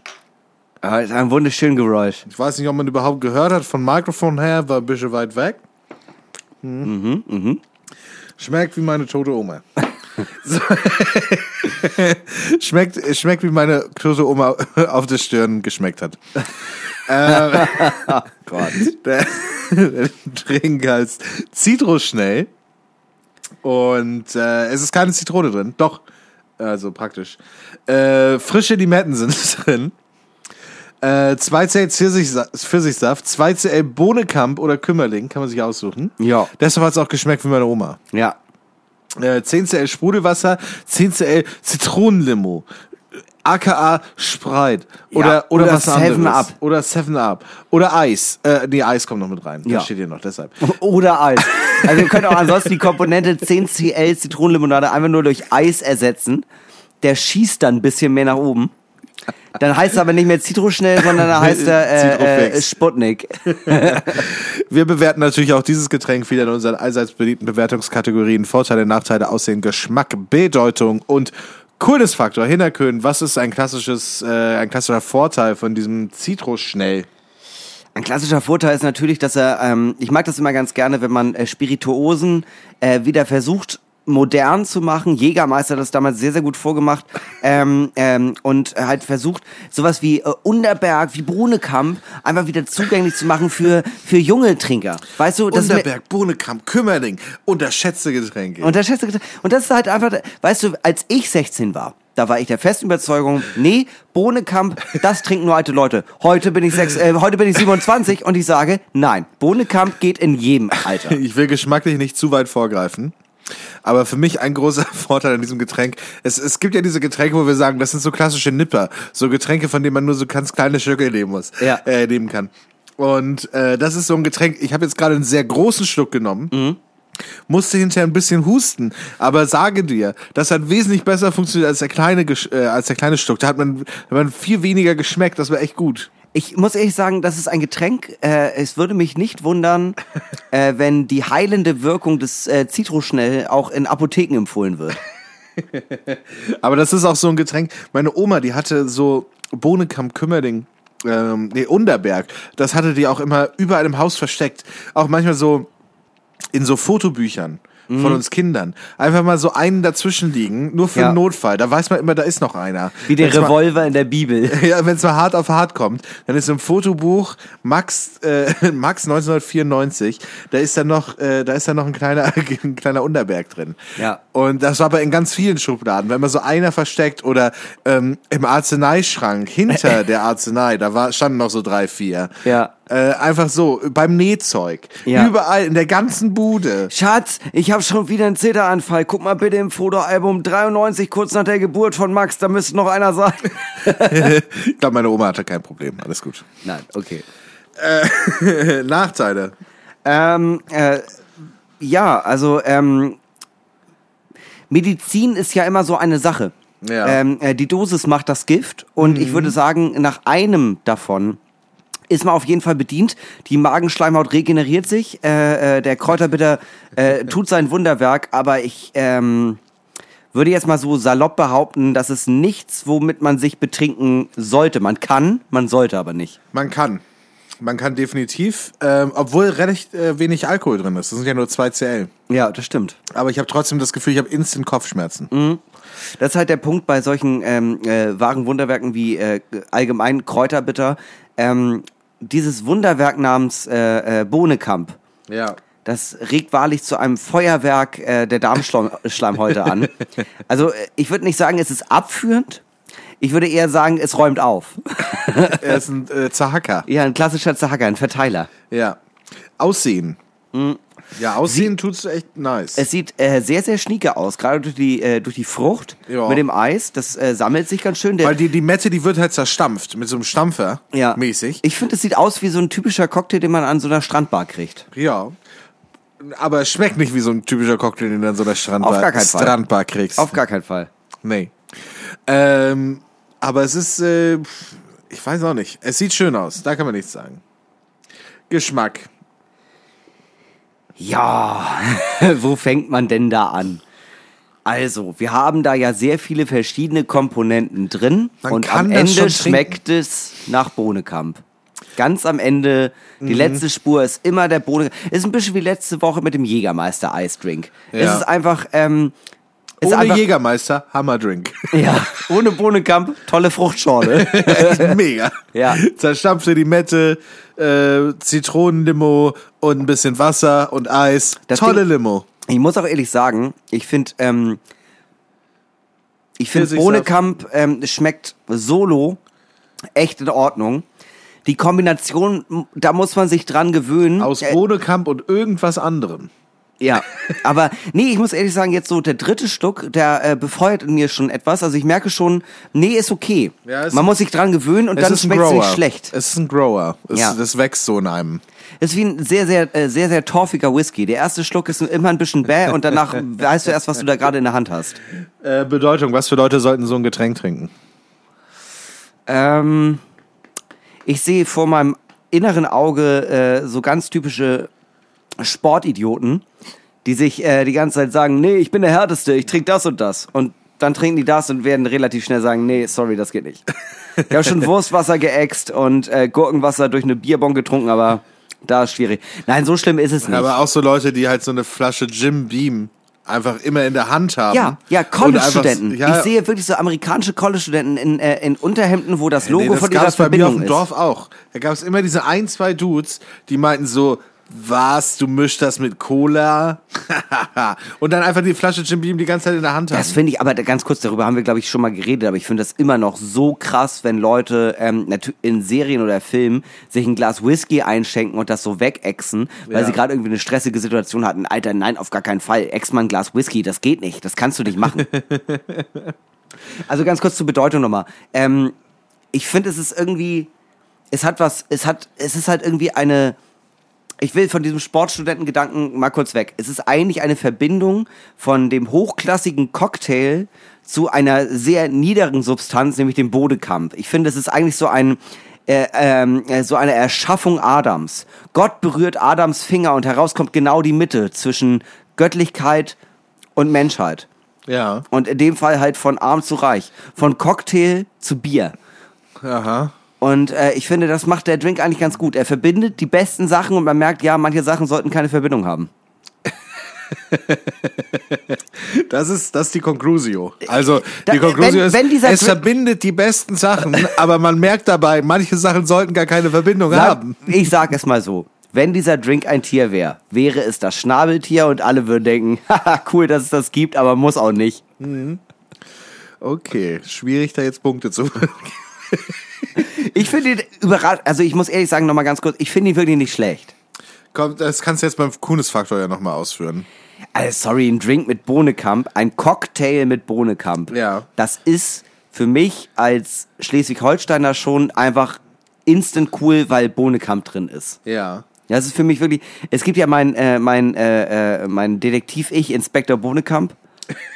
Ah, ist ein wunderschönes Geräusch. Ich weiß nicht, ob man überhaupt gehört hat. Von Mikrofon her war ein bisschen weit weg. Mhm, Schmeckt wie meine tote Oma. So. schmeckt, schmeckt wie meine tote Oma auf der Stirn geschmeckt hat. ähm, Gott. der, der Drink heißt Zitrusschnell. Und äh, es ist keine Zitrone drin. Doch. Also praktisch. Äh, frische Limetten sind drin. Äh, 2CL Pfirsichsa- Pfirsichsaft, 2CL Bohnekamp oder Kümmerling, kann man sich aussuchen. Ja. Deshalb hat es auch geschmeckt wie meine Oma. Ja. Äh, 10CL Sprudelwasser, 10CL Zitronenlimo. AKA Sprite. Oder, Ja, oder, oder was anderes. 7-Up. Oder 7-Up. Oder Eis. Äh, nee, Eis kommt noch mit rein. Ja. Das steht hier noch, deshalb. Oder Eis. Also wir können auch ansonsten die Komponente 10cl Zitronenlimonade einfach nur durch Eis ersetzen. Der schießt dann ein bisschen mehr nach oben. Dann heißt er aber nicht mehr Zitroschnell, sondern dann heißt er äh, äh. Sputnik. Wir bewerten natürlich auch dieses Getränk wieder in unseren allseits beliebten Bewertungskategorien Vorteile, Nachteile, Aussehen, Geschmack, Bedeutung und Coolness-Faktor. Hinterkön, was ist ein klassisches, äh, ein klassischer Vorteil von diesem Zitrusschnell? Ein klassischer Vorteil ist natürlich, dass er, ähm, ich mag das immer ganz gerne, wenn man äh, Spirituosen äh, wieder versucht modern zu machen. Jägermeister hat das damals sehr, sehr gut vorgemacht. ähm, ähm, und halt versucht, sowas wie äh, Unterberg, wie Brunekamp einfach wieder zugänglich zu machen für, für junge Trinker. Weißt du, das Unterberg, Bohnekamp, Kümmerling, unterschätzte Getränke. und das, und das ist halt einfach, weißt du, als ich 16 war, da war ich der festen Überzeugung, nee, Bohnekamp, das trinken nur alte Leute. Heute bin ich sechs, äh, heute bin ich 27 und ich sage, nein, Bohnekamp geht in jedem Alter. Ich will geschmacklich nicht zu weit vorgreifen. Aber für mich ein großer Vorteil an diesem Getränk, es, es gibt ja diese Getränke, wo wir sagen, das sind so klassische Nipper, so Getränke, von denen man nur so ganz kleine Stücke nehmen muss, Ja. äh, nehmen kann. Und äh, das ist so ein Getränk, ich habe jetzt gerade einen sehr großen Schluck genommen, Mhm. musste hinterher ein bisschen husten, aber sage dir, das hat wesentlich besser funktioniert als der kleine, äh, als der kleine Schluck. Da hat man, da hat man viel weniger geschmeckt, das war echt gut. Ich muss ehrlich sagen, das ist ein Getränk. Äh, es würde mich nicht wundern, äh, wenn die heilende Wirkung des äh, Zitroschnell auch in Apotheken empfohlen wird. Aber das ist auch so ein Getränk. Meine Oma, die hatte so Bohnekamp Kümmerding, ähm, nee, Underberg. Das hatte die auch immer überall im Haus versteckt. Auch manchmal so in so Fotobüchern von uns Kindern. Einfach mal so einen dazwischen liegen, nur für Ja. einen Notfall. Da weiß man immer, da ist noch einer. Wie der Wenn's mal- Revolver in der Bibel. ja, wenn es mal hart auf hart kommt, dann ist im Fotobuch Max äh, Max 1994, da ist dann noch äh, da ist dann noch ein kleiner ein kleiner Unterberg drin. Ja. Und das war aber in ganz vielen Schubladen, wenn man so einer versteckt oder ähm, im Arzneischrank hinter der Arznei, da war standen noch so drei vier. Ja. Äh, einfach so beim Nähzeug, Ja. überall in der ganzen Bude. Schatz, ich habe schon wieder einen Zitteranfall. Guck mal bitte im Fotoalbum 93, kurz nach der Geburt von Max. Da müsste noch einer sein. ich glaube, meine Oma hatte kein Problem. Alles gut. Nein, okay. Nachteile. Ähm, äh, ja, also ähm, Medizin ist ja immer so eine Sache. Ja. Ähm, äh, die Dosis macht das Gift und ich würde sagen, nach einem davon ist man auf jeden Fall bedient. Die Magenschleimhaut regeneriert sich. Äh, äh, der Kräuterbitter äh, tut sein Wunderwerk, aber ich ähm, würde jetzt mal so salopp behaupten, das ist nichts, womit man sich betrinken sollte. Man kann, man sollte aber nicht. Man kann. Man kann definitiv, ähm, obwohl recht äh, wenig Alkohol drin ist. Das sind ja nur 2 CL. Ja, das stimmt. Aber ich habe trotzdem das Gefühl, ich habe instant Kopfschmerzen. Das ist halt der Punkt bei solchen ähm, äh, wahren Wunderwerken wie äh, allgemein Kräuterbitter. Ähm, dieses Wunderwerk namens äh, äh, Bohnekamp, Ja. das regt wahrlich zu einem Feuerwerk äh, der Darmschleimhäute an. Also äh, ich würde nicht sagen, es ist abführend. Ich würde eher sagen, es räumt auf. Er ist ein äh, Zahacker. Ja, ein klassischer Zahacker, ein Verteiler. Ja. Aussehen. Ja, Aussehen tut's echt nice. Es sieht äh, sehr, sehr schnieke aus, gerade durch die, äh, durch die Frucht Ja. mit dem Eis. Das äh, sammelt sich ganz schön. Der, Weil die, die Mette, die wird halt zerstampft mit so einem Stampfer ja. mäßig. Ich finde, es sieht aus wie so ein typischer Cocktail, den man an so einer Strandbar kriegt. Ja. Aber es schmeckt nicht wie so ein typischer Cocktail, den du in so einer Strandbar, Auf gar keinen Fall. Strandbar kriegst. Auf gar keinen Fall. Nee. Ähm, aber es ist, äh, ich weiß auch nicht. Es sieht schön aus, da kann man nichts sagen. Geschmack. Ja, wo fängt man denn da an? Also, wir haben da ja sehr viele verschiedene Komponenten drin Man und kann am das Ende schon schmeckt es nach Bohnekamp. Ganz am Ende, Mhm. die letzte Spur ist immer der Bohnekamp. Ist ein bisschen wie letzte Woche mit dem Jägermeister Eisdrink. Es Ja. ist einfach, ähm, Ohne einfach, Jägermeister, Hammerdrink. ja, ohne Bohnekamp, tolle Fruchtschorle. Mega. Ja. Zerstampfte die Mette, äh, Zitronenlimo und ein bisschen Wasser und Eis. Das Tolle Ding- Limo. Ich muss auch ehrlich sagen, ich finde, ähm, ich finde. Bohnekamp ähm, schmeckt solo echt in Ordnung. Die Kombination, da muss man sich dran gewöhnen. Aus Äh, Bohnekamp und irgendwas anderem. Ja, aber nee, ich muss ehrlich sagen, jetzt so der dritte Schluck, der äh, befeuert in mir schon etwas. Also ich merke schon, nee, ist okay. Ja, man muss sich dran gewöhnen und dann schmeckt es nicht schlecht. Es ist ein Grower. Es, Ja. Das wächst so in einem. Es ist wie ein sehr, sehr, äh, sehr, sehr torfiger Whisky. Der erste Schluck ist immer ein bisschen bäh und danach weißt du erst, was du da gerade in der Hand hast. Äh, Bedeutung, was für Leute sollten so ein Getränk trinken? Ähm, ich sehe vor meinem inneren Auge äh, so ganz typische Sportidioten, die sich äh, die ganze Zeit sagen, nee, ich bin der Härteste, ich trinke das und das. Und dann trinken die das und werden relativ schnell sagen, nee, sorry, das geht nicht. Ich habe schon Wurstwasser geäxt und äh, Gurkenwasser durch eine Bierbong getrunken, aber da ist schwierig. Nein, so schlimm ist es nicht. Aber auch so Leute, die halt so eine Flasche Jim Beam einfach immer in der Hand haben. Ja, ja, College-Studenten. Ja, Ich sehe wirklich so amerikanische College-Studenten in, äh, in Unterhemden, wo das Logo nee, das von ihrer gab's bei mir auf dem ist. Dorf auch. Da gab es immer diese ein, zwei Dudes, die meinten so, was, du mischst das mit Cola? Und dann einfach die Flasche Jim Beam die ganze Zeit in der Hand haben. Das finde ich, aber ganz kurz, darüber haben wir, glaube ich, schon mal geredet, aber ich finde das immer noch so krass, wenn Leute ähm, in Serien oder Filmen sich ein Glas Whisky einschenken und das so wegexen, weil Ja. sie gerade irgendwie eine stressige Situation hatten. Alter, nein, auf gar keinen Fall. Ex mal ein Glas Whisky, das geht nicht. Das kannst du nicht machen. also ganz kurz zur Bedeutung nochmal. Ähm, ich finde, es ist irgendwie, es hat was, es hat, es ist halt irgendwie eine, ich will von diesem Sportstudentengedanken mal kurz weg. Es ist eigentlich eine Verbindung von dem hochklassigen Cocktail zu einer sehr niederen Substanz, nämlich dem Bodekamp. Ich finde, es ist eigentlich so ein äh, ähm, äh, so eine Erschaffung Adams. Gott berührt Adams Finger und heraus kommt genau die Mitte zwischen Göttlichkeit und Menschheit. ja, Und in dem Fall halt von arm zu reich. Von Cocktail zu Bier. aha. Und äh, ich finde, das macht der Drink eigentlich ganz gut. Er verbindet die besten Sachen und man merkt, ja, manche Sachen sollten keine Verbindung haben. Das ist, das ist die Conclusio. Also, die Conclusio wenn- ist, wenn es Dr- verbindet die besten Sachen, aber man merkt dabei, manche Sachen sollten gar keine Verbindung Sag, haben. ich sag es mal so. Wenn dieser Drink ein Tier wäre, wäre es das Schnabeltier und alle würden denken, haha, cool, dass es das gibt, aber muss auch nicht. Okay, schwierig da jetzt Punkte zu. Ich finde ihn überrascht, also ich muss ehrlich sagen, nochmal ganz kurz, ich finde ihn wirklich nicht schlecht. Komm, das kannst du jetzt beim Kunis-Faktor ja nochmal ausführen. Also sorry, ein Drink mit Bohnekamp, ein Cocktail mit Bohnekamp. Ja. Das ist für mich als Schleswig-Holsteiner schon einfach instant cool, weil Bohnekamp drin ist. Ja. Ja, Das ist für mich wirklich. Es gibt ja mein, äh, mein, äh, äh, mein Detektiv-Ich, Inspektor Bohnekamp.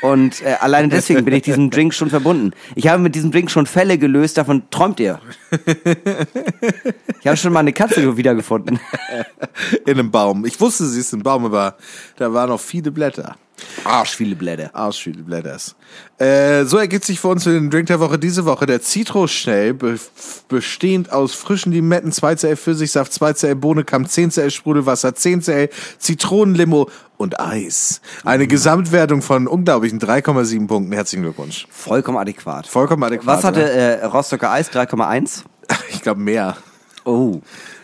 Und äh, alleine deswegen bin ich diesem Drink schon verbunden. Ich habe mit diesem Drink schon Fälle gelöst, davon träumt ihr. Ich habe schon mal eine Katze wiedergefunden. In einem Baum. Ich wusste, sie ist ein Baum, aber da waren noch viele Blätter. Arsch viele Blätter. Arsch viele Blätters. Äh, so ergibt sich für uns für den Drink der Woche diese Woche der Citrus-Schnell, be bestehend aus frischen Limetten, 2cl Pfirsichsaft, 2cl Bohnenkamp, 10cl Sprudelwasser, 10cl Zitronenlimo und Eis. Eine Gesamtwertung von unglaublichen 3,7 Punkten. Herzlichen Glückwunsch. Vollkommen adäquat. Vollkommen adäquat. Was hatte äh, Rostocker Eis? 3,1? Ich glaube mehr. Oh.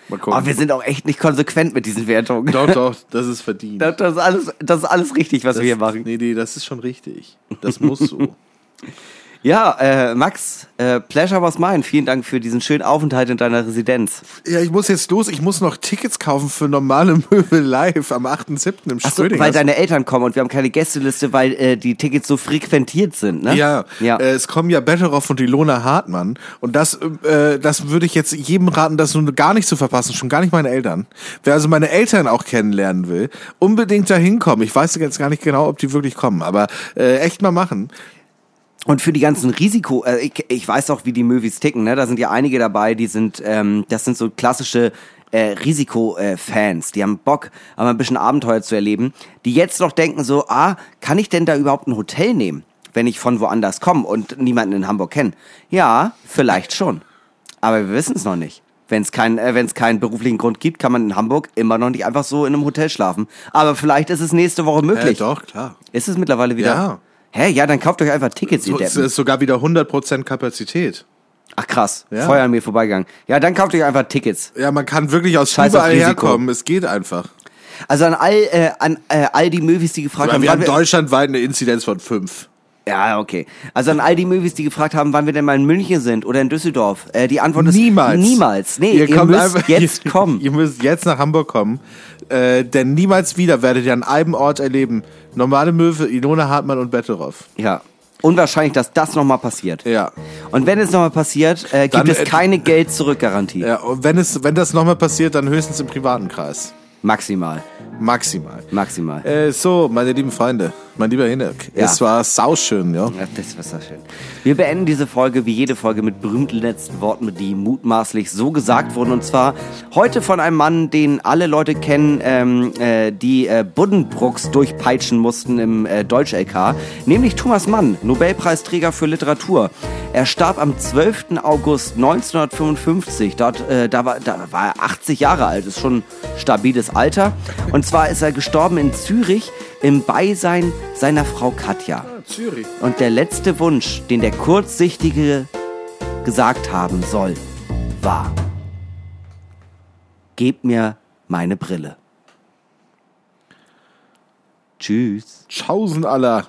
Mal gucken. Aber wir sind auch echt nicht konsequent mit diesen Wertungen. doch, doch, das ist verdient. Das, das, ist alles, das ist alles richtig, was wir hier machen. Nee, nee, das ist schon richtig. Das muss so. Ja, äh, Max, äh, Pleasure was mine. Vielen Dank für diesen schönen Aufenthalt in deiner Residenz. ja, ich muss jetzt los. Ich muss noch Tickets kaufen für normale Möbel live am 8.7. im Ach so, weil deine Eltern kommen und wir haben keine Gästeliste, weil äh, die Tickets so frequentiert sind, ne? Ja, ja. Äh, es kommen ja Betteroff und Ilona Hartmann. Und das, äh, das würde ich jetzt jedem raten, das nun gar nicht zu verpassen, schon gar nicht meine Eltern. Wer also meine Eltern auch kennenlernen will, unbedingt da hinkommen. Ich weiß jetzt gar nicht genau, ob die wirklich kommen, aber äh, echt mal machen. Und für die ganzen Risiko, äh, ich, ich weiß auch, wie die Movies ticken, ne? Da sind ja einige dabei, die sind, ähm, das sind so klassische äh, Risiko-Fans, die haben Bock, aber ein bisschen Abenteuer zu erleben, die jetzt noch denken so, ah, kann ich denn da überhaupt ein Hotel nehmen, wenn ich von woanders komme und niemanden in Hamburg kenne? Ja, vielleicht schon. Aber wir wissen es noch nicht. Wenn es keinen äh, wenn's keinen beruflichen Grund gibt, kann man in Hamburg immer noch nicht einfach so in einem Hotel schlafen. Aber vielleicht ist es nächste Woche Äh, möglich. doch, klar. Ist es mittlerweile wieder? Ja. Hä? Ja, dann kauft euch einfach Tickets, ihr es Deppen. ist sogar wieder 100% Kapazität. Ach krass, Ja. Feuer an mir vorbeigegangen. Ja, dann kauft euch einfach Tickets. Ja, man kann wirklich aus Scheiß auf überall Risiko. herkommen. Es geht einfach. Also an all, äh, an äh, all die Movies, die gefragt haben, wir wann haben deutschlandweit eine Inzidenz von 5. ja, okay. Also an all die Movies, die gefragt haben, wann wir denn mal in München sind oder in Düsseldorf. Äh, die Antwort ist Niemals. Niemals. Nee, ihr, kommt müsst einfach- jetzt ihr, kommen. Ihr müsst jetzt nach Hamburg kommen. Äh, denn niemals wieder werdet ihr an einem Ort erleben. Normale Möwe, Ilona Hartmann und Betteroff. Ja. Unwahrscheinlich, dass das nochmal passiert. Ja. Und wenn es nochmal passiert, äh, gibt Dann, es äh, keine Geld-Zurück-Garantie. Ja, und wenn, es, wenn das nochmal passiert, dann höchstens im privaten Kreis. Maximal. Maximal. Maximal. Äh, so, meine lieben Freunde, mein lieber Hinek, Ja. es war sauschön, ja. Ja, das war so schön. Wir beenden diese Folge wie jede Folge mit berühmten letzten Worten, die mutmaßlich so gesagt wurden. Und zwar heute von einem Mann, den alle Leute kennen, ähm, äh, die äh, Buddenbrooks durchpeitschen mussten im äh, Deutsch-LK, nämlich Thomas Mann, Nobelpreisträger für Literatur. Er starb am 12. August 1955. Dort, äh, da, war, da war er 80 Jahre alt, ist schon ein stabiles Alter. Und zwar ist er gestorben in Zürich im Beisein seiner Frau Katja. Zürich. Und der letzte Wunsch, den der Kurzsichtige gesagt haben soll, war: Gebt mir meine Brille. Tschüss. Tschaußen aller.